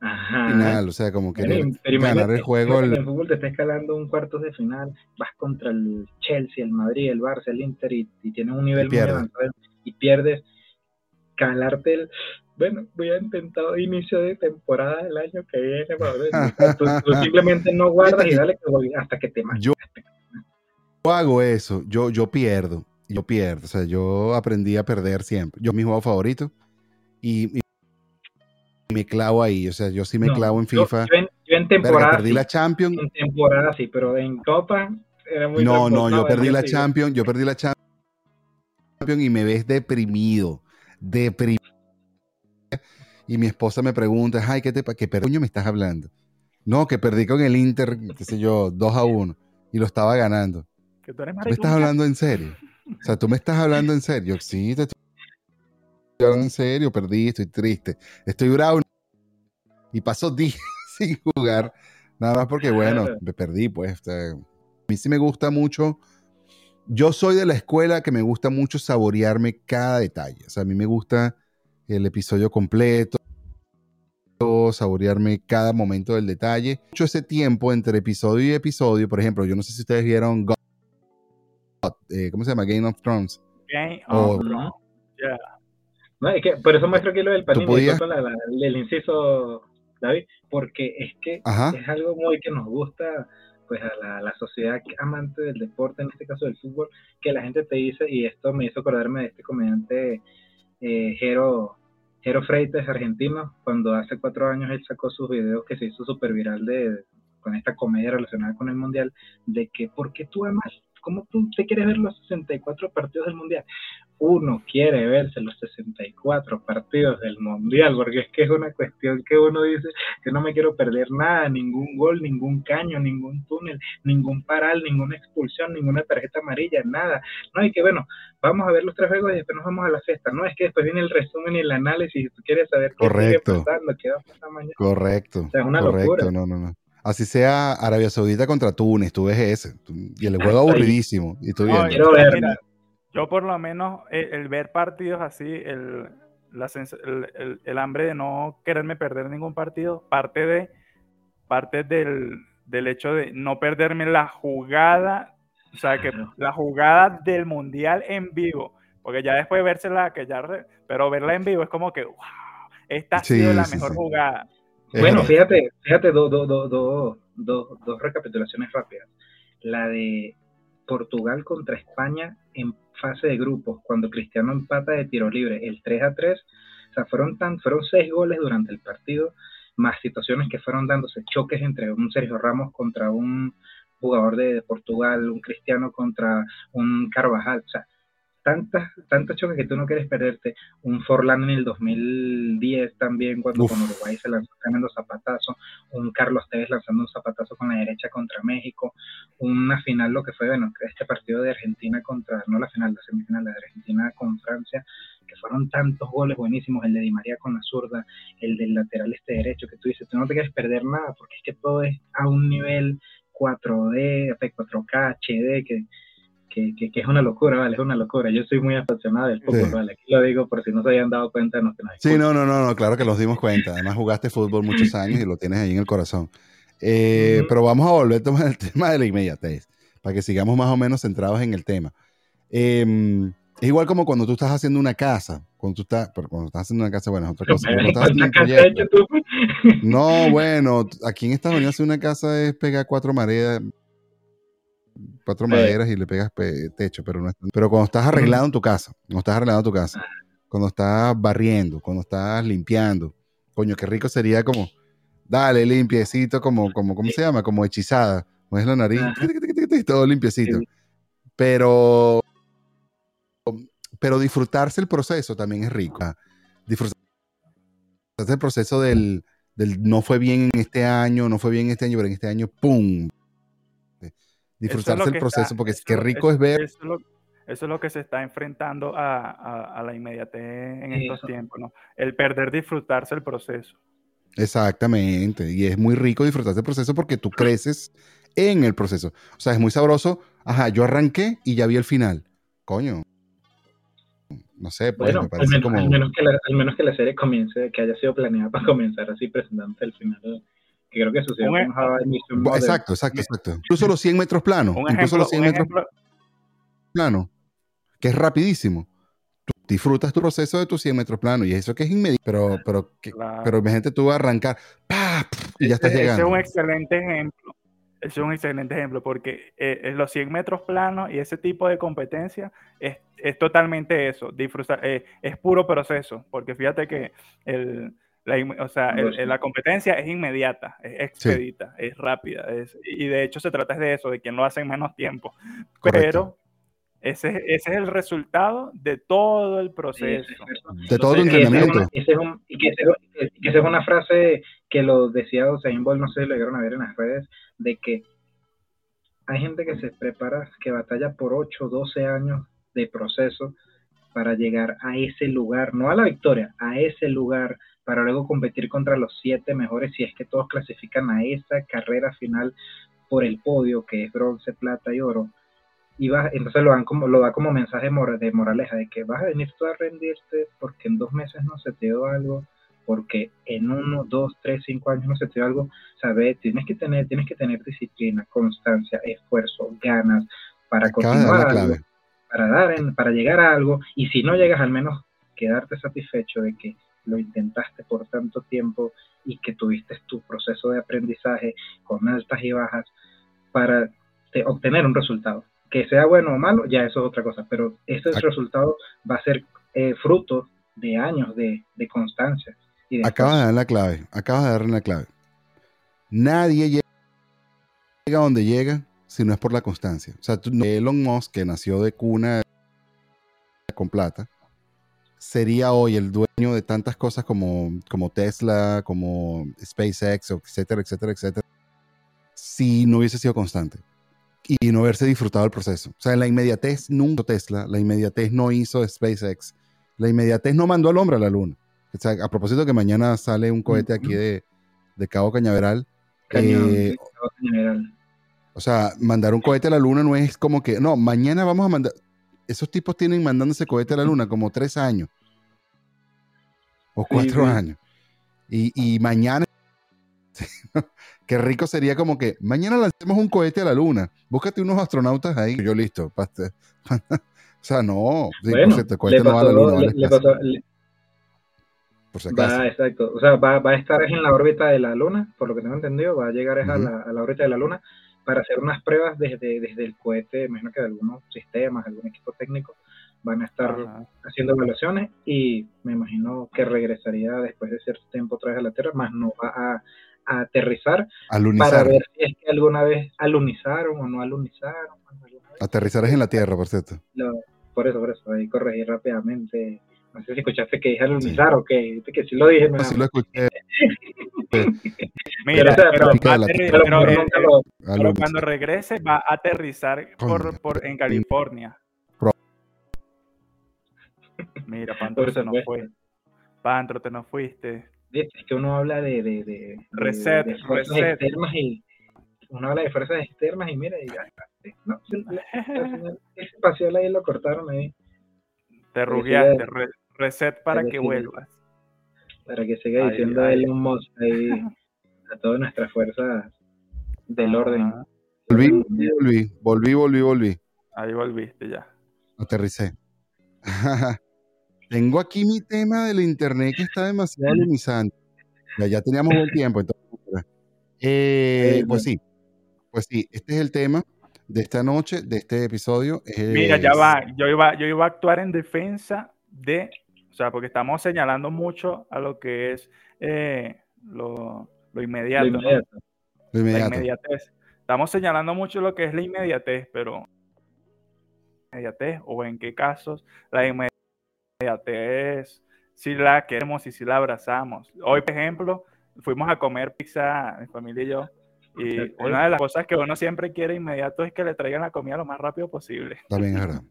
el final, o sea, como querer ganar el juego. El... el fútbol te está escalando un cuartos de final, vas contra el Chelsea, el Madrid, el Barça, el Inter y, tienes un nivel muy avanzado y pierdes, calarte el bueno, voy a intentar inicio de temporada del año que viene. tú, simplemente no guardas y dale que voy hasta que te mates. Yo, hago eso, yo, yo pierdo, yo pierdo. O sea, yo aprendí a perder siempre. Yo mi juego favorito. Y, me clavo ahí, o sea, yo sí me clavo en FIFA. Yo, en, temporada. perdí la Champions. En temporada sí, pero en Copa era muy No, no, yo perdí la Champions, yo perdí la Champions y me ves deprimido, deprimido. Y mi esposa me pregunta, ay, ¿qué te qué me estás hablando? No, que perdí con el Inter, qué sé yo, 2 a 1 y lo estaba ganando. ¿Me estás hablando en serio? O sea, tú me estás hablando en serio. Sí, te estoy hablando en serio, perdí, estoy triste, estoy bravo. Y paso días sin jugar, nada más porque, bueno, me perdí, pues. a mí sí me gusta mucho. Yo soy de la escuela que me gusta mucho saborearme cada detalle. O sea, a mí me gusta el episodio completo, saborearme cada momento del detalle. Mucho ese tiempo entre episodio y episodio, por ejemplo, yo no sé si ustedes vieron eh, ¿cómo se llama? Game of Thrones. Game of Thrones. No, es que por eso muestro aquí lo del panini, el inciso, David, porque es que es algo muy que nos gusta pues a la, sociedad amante del deporte, en este caso del fútbol, que la gente te dice, y esto me hizo acordarme de este comediante eh, Jero, Jero Freites, argentino, cuando hace cuatro años él sacó sus videos que se hizo súper viral de, con esta comedia relacionada con el Mundial, de que, ¿por qué tú amas ¿Cómo tú te quieres ver los 64 partidos del Mundial? Uno quiere verse los 64 partidos del Mundial, porque es que es una cuestión que uno dice que no me quiero perder nada, ningún gol, ningún caño, ningún túnel, ningún paral, ninguna expulsión, ninguna tarjeta amarilla, nada. No, hay que bueno, vamos a ver los tres juegos y después nos vamos a la fiesta. No, es que después viene el resumen y el análisis y tú quieres saber qué Correcto. sigue pasando, qué va a pasar mañana. Correcto. O sea, es una Correcto. locura. No, no, no. Así sea Arabia Saudita contra Túnez, tú ves ese. Y el juego aburridísimo. Y tú yo por lo menos el, ver partidos así, el, el, hambre de no quererme perder ningún partido, parte de parte del, del hecho de no perderme la jugada, o sea, que la jugada del mundial en vivo, porque ya después de vérsela, que ya, pero verla en vivo es como que, wow, esta ha sido la mejor jugada. Bueno, fíjate, fíjate dos dos recapitulaciones rápidas. La de Portugal contra España en fase de grupos, cuando Cristiano empata de tiro libre, el 3 a 3. O sea, fueron, tan, fueron seis goles durante el partido, más situaciones que fueron dándose choques entre un Sergio Ramos contra un jugador de Portugal, un Cristiano contra un Carvajal. O sea, tantas, tantos choques que tú no quieres perderte. Un Forlán en el 2010 también, cuando con Uruguay se lanzó tremendo zapatazo. Un Carlos Tevez lanzando un zapatazo con la derecha contra México. Una final, lo que fue, bueno, este partido de Argentina contra, no la final, la semifinal de Argentina con Francia, que fueron tantos goles buenísimos. El de Di María con la zurda, el del lateral este derecho, que tú dices, tú no te quieres perder nada, porque es que todo es a un nivel 4D, 4K, HD, que que, es una locura, ¿vale? Es una locura. Yo soy muy apasionado del fútbol, ¿vale? Aquí lo digo por si no se hayan dado cuenta. No, sí, no, no, no, no, claro que nos dimos cuenta. Además jugaste fútbol muchos años y lo tienes ahí en el corazón. Eh, pero vamos a volver a tomar el tema de la inmediatez, para que sigamos más o menos centrados en el tema. Em, es igual como cuando tú estás haciendo una casa. Cuando tú estás, pero cuando estás haciendo una casa, bueno, es otra cosa. no, bueno, aquí en Estados Unidos hacer una casa es pegar cuatro mareas, cuatro maderas y le pegas techo, pero no Pero cuando estás arreglado en tu casa, cuando estás arreglando tu casa, cuando estás barriendo, cuando estás limpiando, coño, qué rico sería como, dale, limpiecito, como, como, ¿cómo se llama? Como hechizada. No es la nariz, todo limpiecito. Pero, pero disfrutarse el proceso también es rico. Disfrutarse el proceso del, del no fue bien en este año, no fue bien este año, pero en este año, ¡pum! Disfrutarse el proceso, porque es que rico es ver. Eso es, lo, que se está enfrentando a, la inmediatez en estos tiempos, ¿no? El perder disfrutarse el proceso. Exactamente, y es muy rico disfrutarse el proceso porque tú creces en el proceso. O sea, es muy sabroso. Ajá, yo arranqué y ya vi el final. Coño. No sé, pues me parece al menos, como... al menos, que la, al menos que la serie comience, que haya sido planeada para comenzar así presentándote el final que creo que sucedió con e- Exacto, exacto, exacto. Incluso los 100 metros planos. incluso los 100 metros planos. Que es rapidísimo. Tú disfrutas tu proceso de tus 100 metros planos y eso que es inmediato. Pero, pero, que, pero imagínate tú arrancar y ya estás llegando. Ese es un excelente ejemplo. Ese es un excelente ejemplo porque eh, los 100 metros planos y ese tipo de competencia es, es totalmente eso. Disfrutar, eh, es puro proceso. Porque fíjate que el La, o sea, la competencia es inmediata, es expedita, es rápida. y de hecho se trata de eso, de quien lo hace en menos tiempo. Pero ese, ese, es el resultado de todo el proceso. de todo el entrenamiento. y que esa es una frase que lo decía Usain Bolt, no sé si lo llegaron a ver en las redes, de que hay gente que se prepara, que batalla por 8, 12 años de proceso para llegar a ese lugar, no a la victoria, a ese lugar para luego competir contra los siete mejores si es que todos clasifican a esa carrera final por el podio que es bronce, plata y oro. Y vas, entonces lo dan como, lo da como mensaje de moraleja de que vas a venir tú a rendirte porque en dos meses no se te dio algo, porque en uno, dos, tres, cinco años no se te dio algo, sabes, tienes que tener, tienes que tener disciplina, constancia, esfuerzo, ganas para continuar para dar, para llegar a algo, y si no llegas al menos quedarte satisfecho de que lo intentaste por tanto tiempo y que tuviste tu proceso de aprendizaje con altas y bajas para obtener un resultado. Que sea bueno o malo, ya eso es otra cosa, pero ese resultado va a ser eh, fruto de años de, constancia. Y acabas de dar la clave, acabas de dar la clave. Nadie llega donde llega si no es por la constancia. O sea, Elon Musk, que nació de cuna con plata, sería hoy el dueño de tantas cosas como, como Tesla, como SpaceX, etcétera, etcétera, etcétera, si no hubiese sido constante y no haberse disfrutado el proceso. O sea, la inmediatez nunca Tesla, la inmediatez no hizo SpaceX, la inmediatez no mandó al hombre a la luna. O sea, a propósito que mañana sale un cohete aquí de, Cabo Cañaveral. Eh, Cañaveral. O sea, mandar un cohete a la luna no es como que, no, mañana vamos a mandar, esos tipos tienen mandándose cohete a la luna como tres años o cuatro años. Y, mañana, qué rico sería como que mañana lancemos un cohete a la luna. Búscate unos astronautas ahí. Yo listo. o sea, no. bueno, cohete no va a la luna. por si acaso. Va, exacto. O sea, va, a estar en la órbita de la luna, por lo que tengo entendido. Va a llegar a, la, a la órbita de la luna para hacer unas pruebas desde, desde el cohete, imagino que de algunos sistemas, algún equipo técnico, van a estar haciendo evaluaciones y me imagino que regresaría después de cierto tiempo otra vez a la Tierra, más no va a, aterrizar para ver si es que alguna vez alunizaron o no alunizaron. Aterrizar es en la Tierra, por cierto. por eso, por eso, ahí corregí rápidamente. No sé si escuchaste que dije alunizar o que, que sí lo dije. No, sí lo escuché. Mira, pero, cuando regrese va a aterrizar por, por en California. Mira, Pantro se nos fue. Pantro, te nos fuiste. Es que uno habla de, de, de reset, de, reset. externas y uno habla de fuerzas externas y mira, y ya, no, ese espacio ahí lo cortaron ahí. Te rugiaste, reset para que vuelvas para que siga diciendo ahí un Musk ahí a todas nuestras fuerzas del orden. Volví, volví, volví, volví, volví. Ahí volviste ya. Aterricé. Tengo aquí mi tema del internet que está demasiado lumizante. Ya, ya teníamos buen tiempo, entonces. Eh, pues sí, pues sí, este es el tema de esta noche, de este episodio. Mira, ya va, yo iba, yo iba a actuar en defensa de sea, porque estamos señalando mucho a lo que es eh, lo, inmediato. La inmediatez. Estamos señalando mucho lo que es la inmediatez, pero inmediatez o en qué casos la inmediatez si la queremos y si la abrazamos. Hoy, por ejemplo, fuimos a comer pizza, mi familia y yo, y una de las cosas que uno siempre quiere inmediato es que le traigan la comida lo más rápido posible. También es verdad.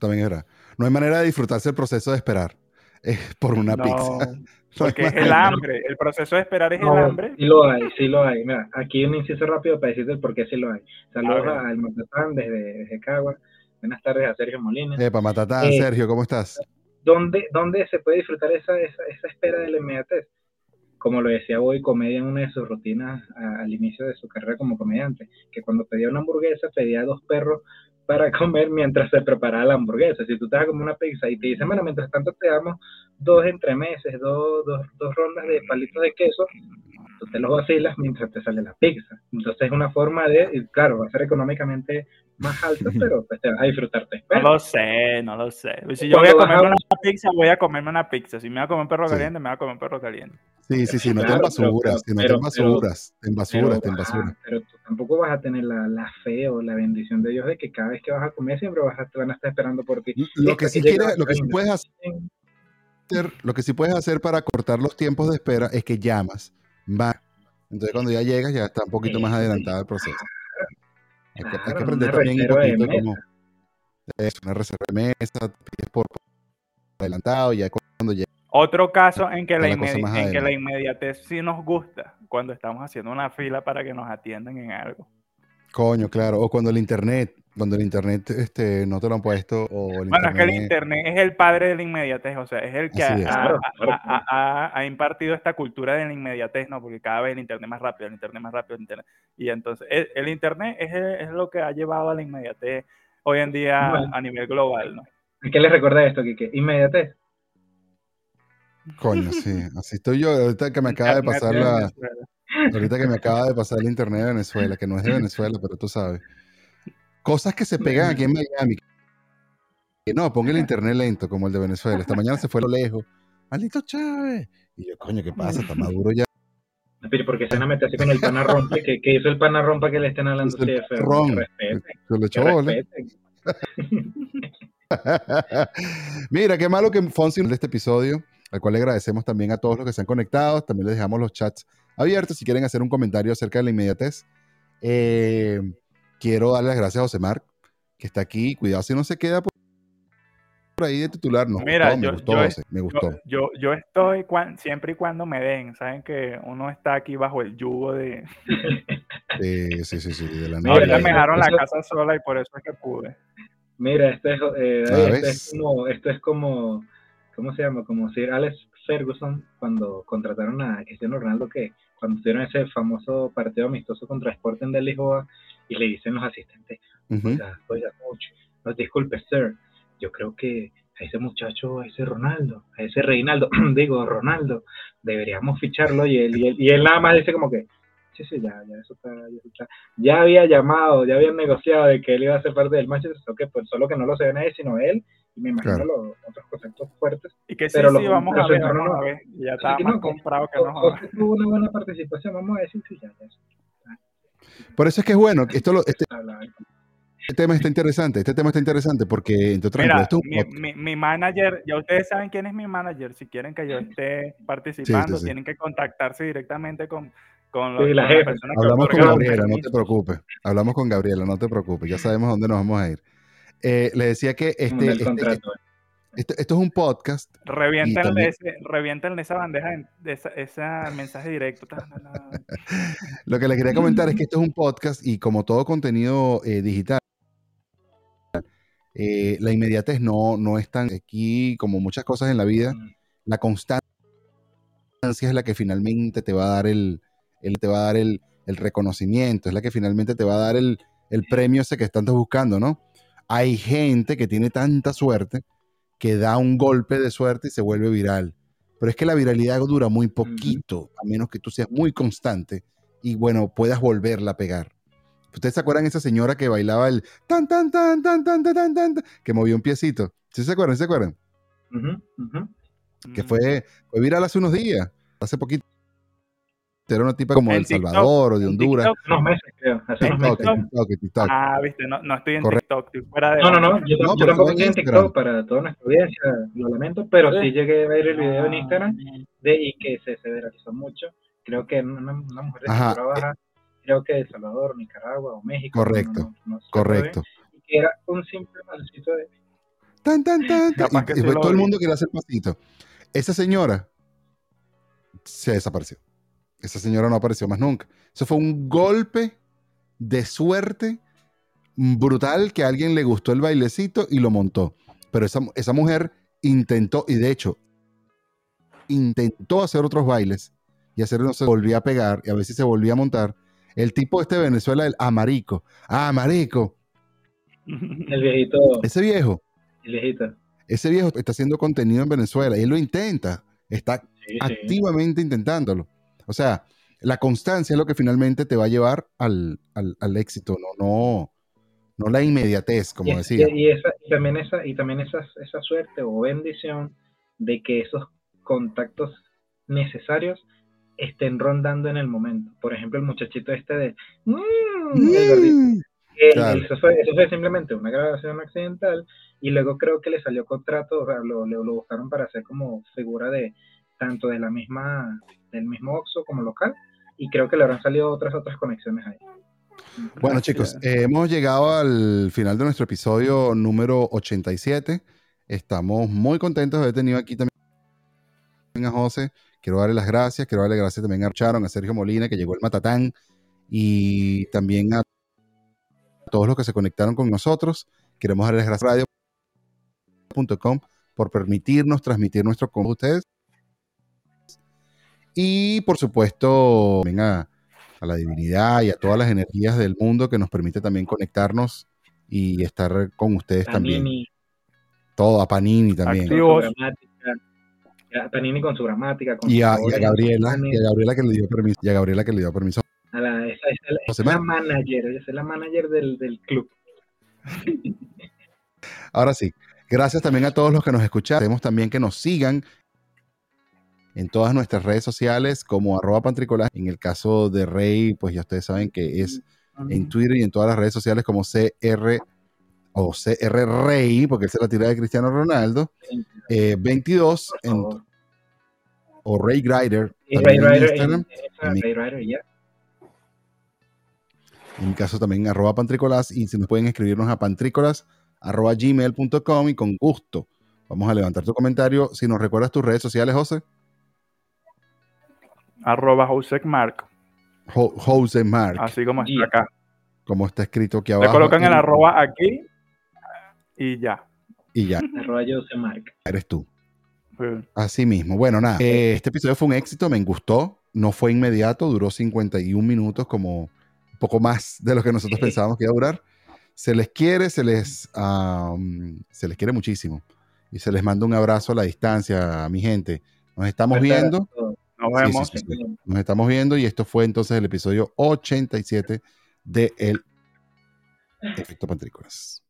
También es verdad. No hay manera de disfrutarse el proceso de esperar por una pizza. Porque es el hambre, el proceso de esperar es el hambre. Sí lo hay, sí lo hay. Mira, aquí un inciso rápido para decirte el por qué sí lo hay. Saludos al Matatán desde, desde Cagua. Buenas tardes a Sergio Molina. Epa, Matatán, eh, Sergio, ¿cómo estás? ¿dónde, ¿Dónde se puede disfrutar esa, esa, esa espera de la inmediatez? Como lo decía hoy, comedia en una de sus rutinas al inicio de su carrera como comediante, que cuando pedía una hamburguesa pedía dos perros para comer mientras se preparaba la hamburguesa. Si tú te das como una pizza y te dicen, bueno, mientras tanto te damos dos entremeses, dos, dos, dos rondas de palitos de queso, tú te los vacilas mientras te sale la pizza. Entonces es una forma de, claro, va a ser económicamente más alto, pero pues te vas a disfrutarte. No lo sé, no lo sé. Si yo voy a comerme una pizza, voy a comerme una pizza. Si me voy a comer un perro caliente, me voy a comer un perro caliente. Sí, sí, sí, no te embasuras, no te embasuras, te embasuras, te embasuras. Pero tú tampoco vas a tener la, la, fe o la bendición de Dios de que cada vez que vas a comer siempre vas a, van a estar esperando por ti. Lo que sí, quieres, lo que sí puedes hacer, lo que sí puedes hacer para cortar los tiempos de espera es que llamas, va. Entonces cuando ya llegas ya está un poquito más adelantado el proceso. Hay que, hay que aprender también un poquito como es una reserva de mesa, pides por adelantado, ya cuando llega otro caso en que, la, en que la inmediatez sí nos gusta, cuando estamos haciendo una fila para que nos atiendan en algo. Coño, claro. O cuando el internet, cuando el internet este, no te lo han puesto. O bueno, es que el internet es el padre de la inmediatez, o sea, es el que ha, impartido esta cultura de la inmediatez, ¿no? Porque cada vez el internet más rápido, el internet más rápido, el internet. Y entonces, el, internet es, es, lo que ha llevado a la inmediatez hoy en día a nivel global, ¿no? ¿Qué les recuerda esto, Kike? Inmediatez. Coño, sí, así estoy yo. Ahorita que me acaba de pasar la. Ahorita que me acaba de pasar el internet de Venezuela, que no es de Venezuela, pero tú sabes. Cosas que se pegan aquí en Miami. Que no, ponga el internet lento como el de Venezuela. Esta mañana se fue a lo lejos. Maldito Chávez. Y yo, coño, ¿qué pasa? Está maduro ya. Pero porque se van a meter así con el pana rompe, que, que hizo el pana rompa que le estén hablando de feo. Se le echó, Mira, qué malo que Fonsi de este episodio al cual le agradecemos también a todos los que se han conectado. También les dejamos los chats abiertos si quieren hacer un comentario acerca de la inmediatez. Eh, quiero darle las gracias a José Mar, que está aquí. Cuidado si no se queda por, ahí de titular. No, Mira, me gustó, me gustó. Yo, yo, estoy siempre y cuando me den. Saben que uno está aquí bajo el yugo de. sí, sí, sí, sí. De la me dejaron la casa sola y por eso es que pude. Mira, esto es, eh, esto es como, esto es como ¿cómo se llama? Como Sir Alex Ferguson cuando contrataron a Cristiano Ronaldo, que cuando tuvieron ese famoso partido amistoso contra Sporting de Lisboa, y le dicen los asistentes, oiga, oiga, no, disculpe, sir, yo creo que a ese muchacho, a ese Ronaldo, a ese Reinaldo, digo, Ronaldo, deberíamos ficharlo, y él, y él, y él nada más dice como que, sí, sí, ya, ya, eso está, ya está. Ya había llamado, ya habían negociado de que él iba a ser parte del Manchester, que pues solo que no lo se ve sino él, me imagino los otros conceptos fuertes. Y que sí, pero sí, vamos a ver, vamos a ver. Ya está más comprado que no. Tuvo una buena participación, vamos a decir, sí, ya, ya. Por eso es que es bueno, esto lo, este, este tema está interesante, este tema está interesante porque, entre otras Mira, esto, mi, mi, manager, ya ustedes saben quién es mi manager, si quieren que yo esté participando, tienen que contactarse directamente con, con, los, la Hablamos con Gabriela, no te preocupes, hablamos con Gabriela, no te preocupes, ya sabemos dónde nos vamos a ir. Eh, le decía que este, este, este, esto, es un podcast. Revientenle, esa bandeja, ese mensaje directo. Lo que le quería comentar es que esto es un podcast y como todo contenido eh, digital, eh, la inmediatez no, no es tan aquí como muchas cosas en la vida. La constancia es la que finalmente te va a dar el, te va a dar el, reconocimiento, es la que finalmente te va a dar el, el premio ese que estás buscando, ¿no? Hay gente que tiene tanta suerte que da un golpe de suerte y se vuelve viral. Pero es que la viralidad dura muy poquito, a menos que tú seas muy constante y bueno, puedas volverla a pegar. ¿Ustedes se acuerdan de esa señora que bailaba el tan, tan, tan, tan, tan, tan, tan, que movió un piecito? ¿Sí se acuerdan? ¿Se acuerdan? Que fue, fue viral hace unos días, hace poquito era una tipa como de El Salvador o de Honduras. TikTok, meses, creo. Hace TikTok, TikTok, TikTok. Ah, viste, no, no estoy en TikTok. Fuera de no, no, no, yo, no, yo tampoco estoy en TikTok para toda nuestra audiencia, lo lamento, pero sí llegué a ver el video en Instagram de, y que se, se viralizó mucho. Creo que una, una mujer de Ajá. baja, creo que de El Salvador, Nicaragua o México. Correcto, no, correcto. y que era un simple malcito de... Tan, tan, tan, tan. Y, y todo el mundo quería hacer pasito. Esa señora se desapareció. Esa señora no apareció más nunca. Eso fue un golpe de suerte brutal que a alguien le gustó el bailecito y lo montó. Pero esa, esa mujer intentó, y de hecho, intentó hacer otros bailes y hacerlo se volvía a pegar y a veces se volvía a montar. El tipo este de Venezuela, el Amarico. Ah, Amarico. El viejito. Ese viejo. El viejito. Ese viejo está haciendo contenido en Venezuela y él lo intenta. Está activamente intentándolo. O sea, la constancia es lo que finalmente te va a llevar al, éxito, no, no, no la inmediatez, como decía. Y, también, esa, y también esa, esa suerte o bendición de que esos contactos necesarios estén rondando en el momento. Por ejemplo, el muchachito este de... Mm, eso, fue, simplemente una grabación accidental y luego creo que le salió contrato, lo, lo, buscaron para hacer como figura de tanto de la misma, del mismo Oxxo como local y creo que le habrán salido otras otras conexiones ahí. Bueno chicos, eh, hemos llegado al final de nuestro episodio número 87. Estamos muy contentos de haber tenido aquí también a José. Quiero darle las gracias, quiero darle gracias también a Charon, a Sergio Molina, que llegó el Matatán, y también a todos los que se conectaron con nosotros. Queremos darles gracias a radio.com por permitirnos transmitir nuestro con ustedes. Y por supuesto, venga a la divinidad y a todas las energías del mundo que nos permite también conectarnos y estar con ustedes también. Todo, a Panini también. A Panini con su gramática. y, a, Gabriela, y a Gabriela que le dio permiso. Y a Gabriela que le dio permiso. A la, esa, es la manager, es la manager del, del club. Ahora sí, gracias también a todos los que nos escuchan. Queremos también que nos sigan en todas nuestras redes sociales como arroba pantricolás. En el caso de Rey, pues ya ustedes saben que es en Twitter y en todas las redes sociales como CR o CR Rey, porque él se la tira de Cristiano Ronaldo. 22 eh, en, o Ray Grider. Ray Grider en mi caso también arroba pantricolas y si nos pueden escribirnos a pantricolas arroba gmail.com y con gusto vamos a levantar tu comentario. Si nos recuerdas tus redes sociales, José arroba Josemark. Josemark. Así como está acá. Como está escrito aquí abajo. Le colocan el arroba aquí y ya. Y ya. arroba Josemark. Eres tú. Así mismo. Bueno, nada. Eh, este episodio fue un éxito, me gustó. No fue inmediato, duró 51 minutos, como un poco más de lo que nosotros pensábamos que iba a durar. Se les quiere, se les, se les quiere muchísimo. Y se les manda un abrazo a la distancia, a mi gente. Nos estamos viendo. Nos vemos. Nos estamos viendo y esto fue entonces el episodio 87 de El Efecto Pantrícolas.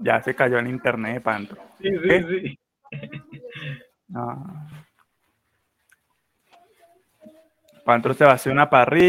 Ya se cayó el internet, Pantro. Sí, sí, sí. No. Pantro se va a hacer una parrilla.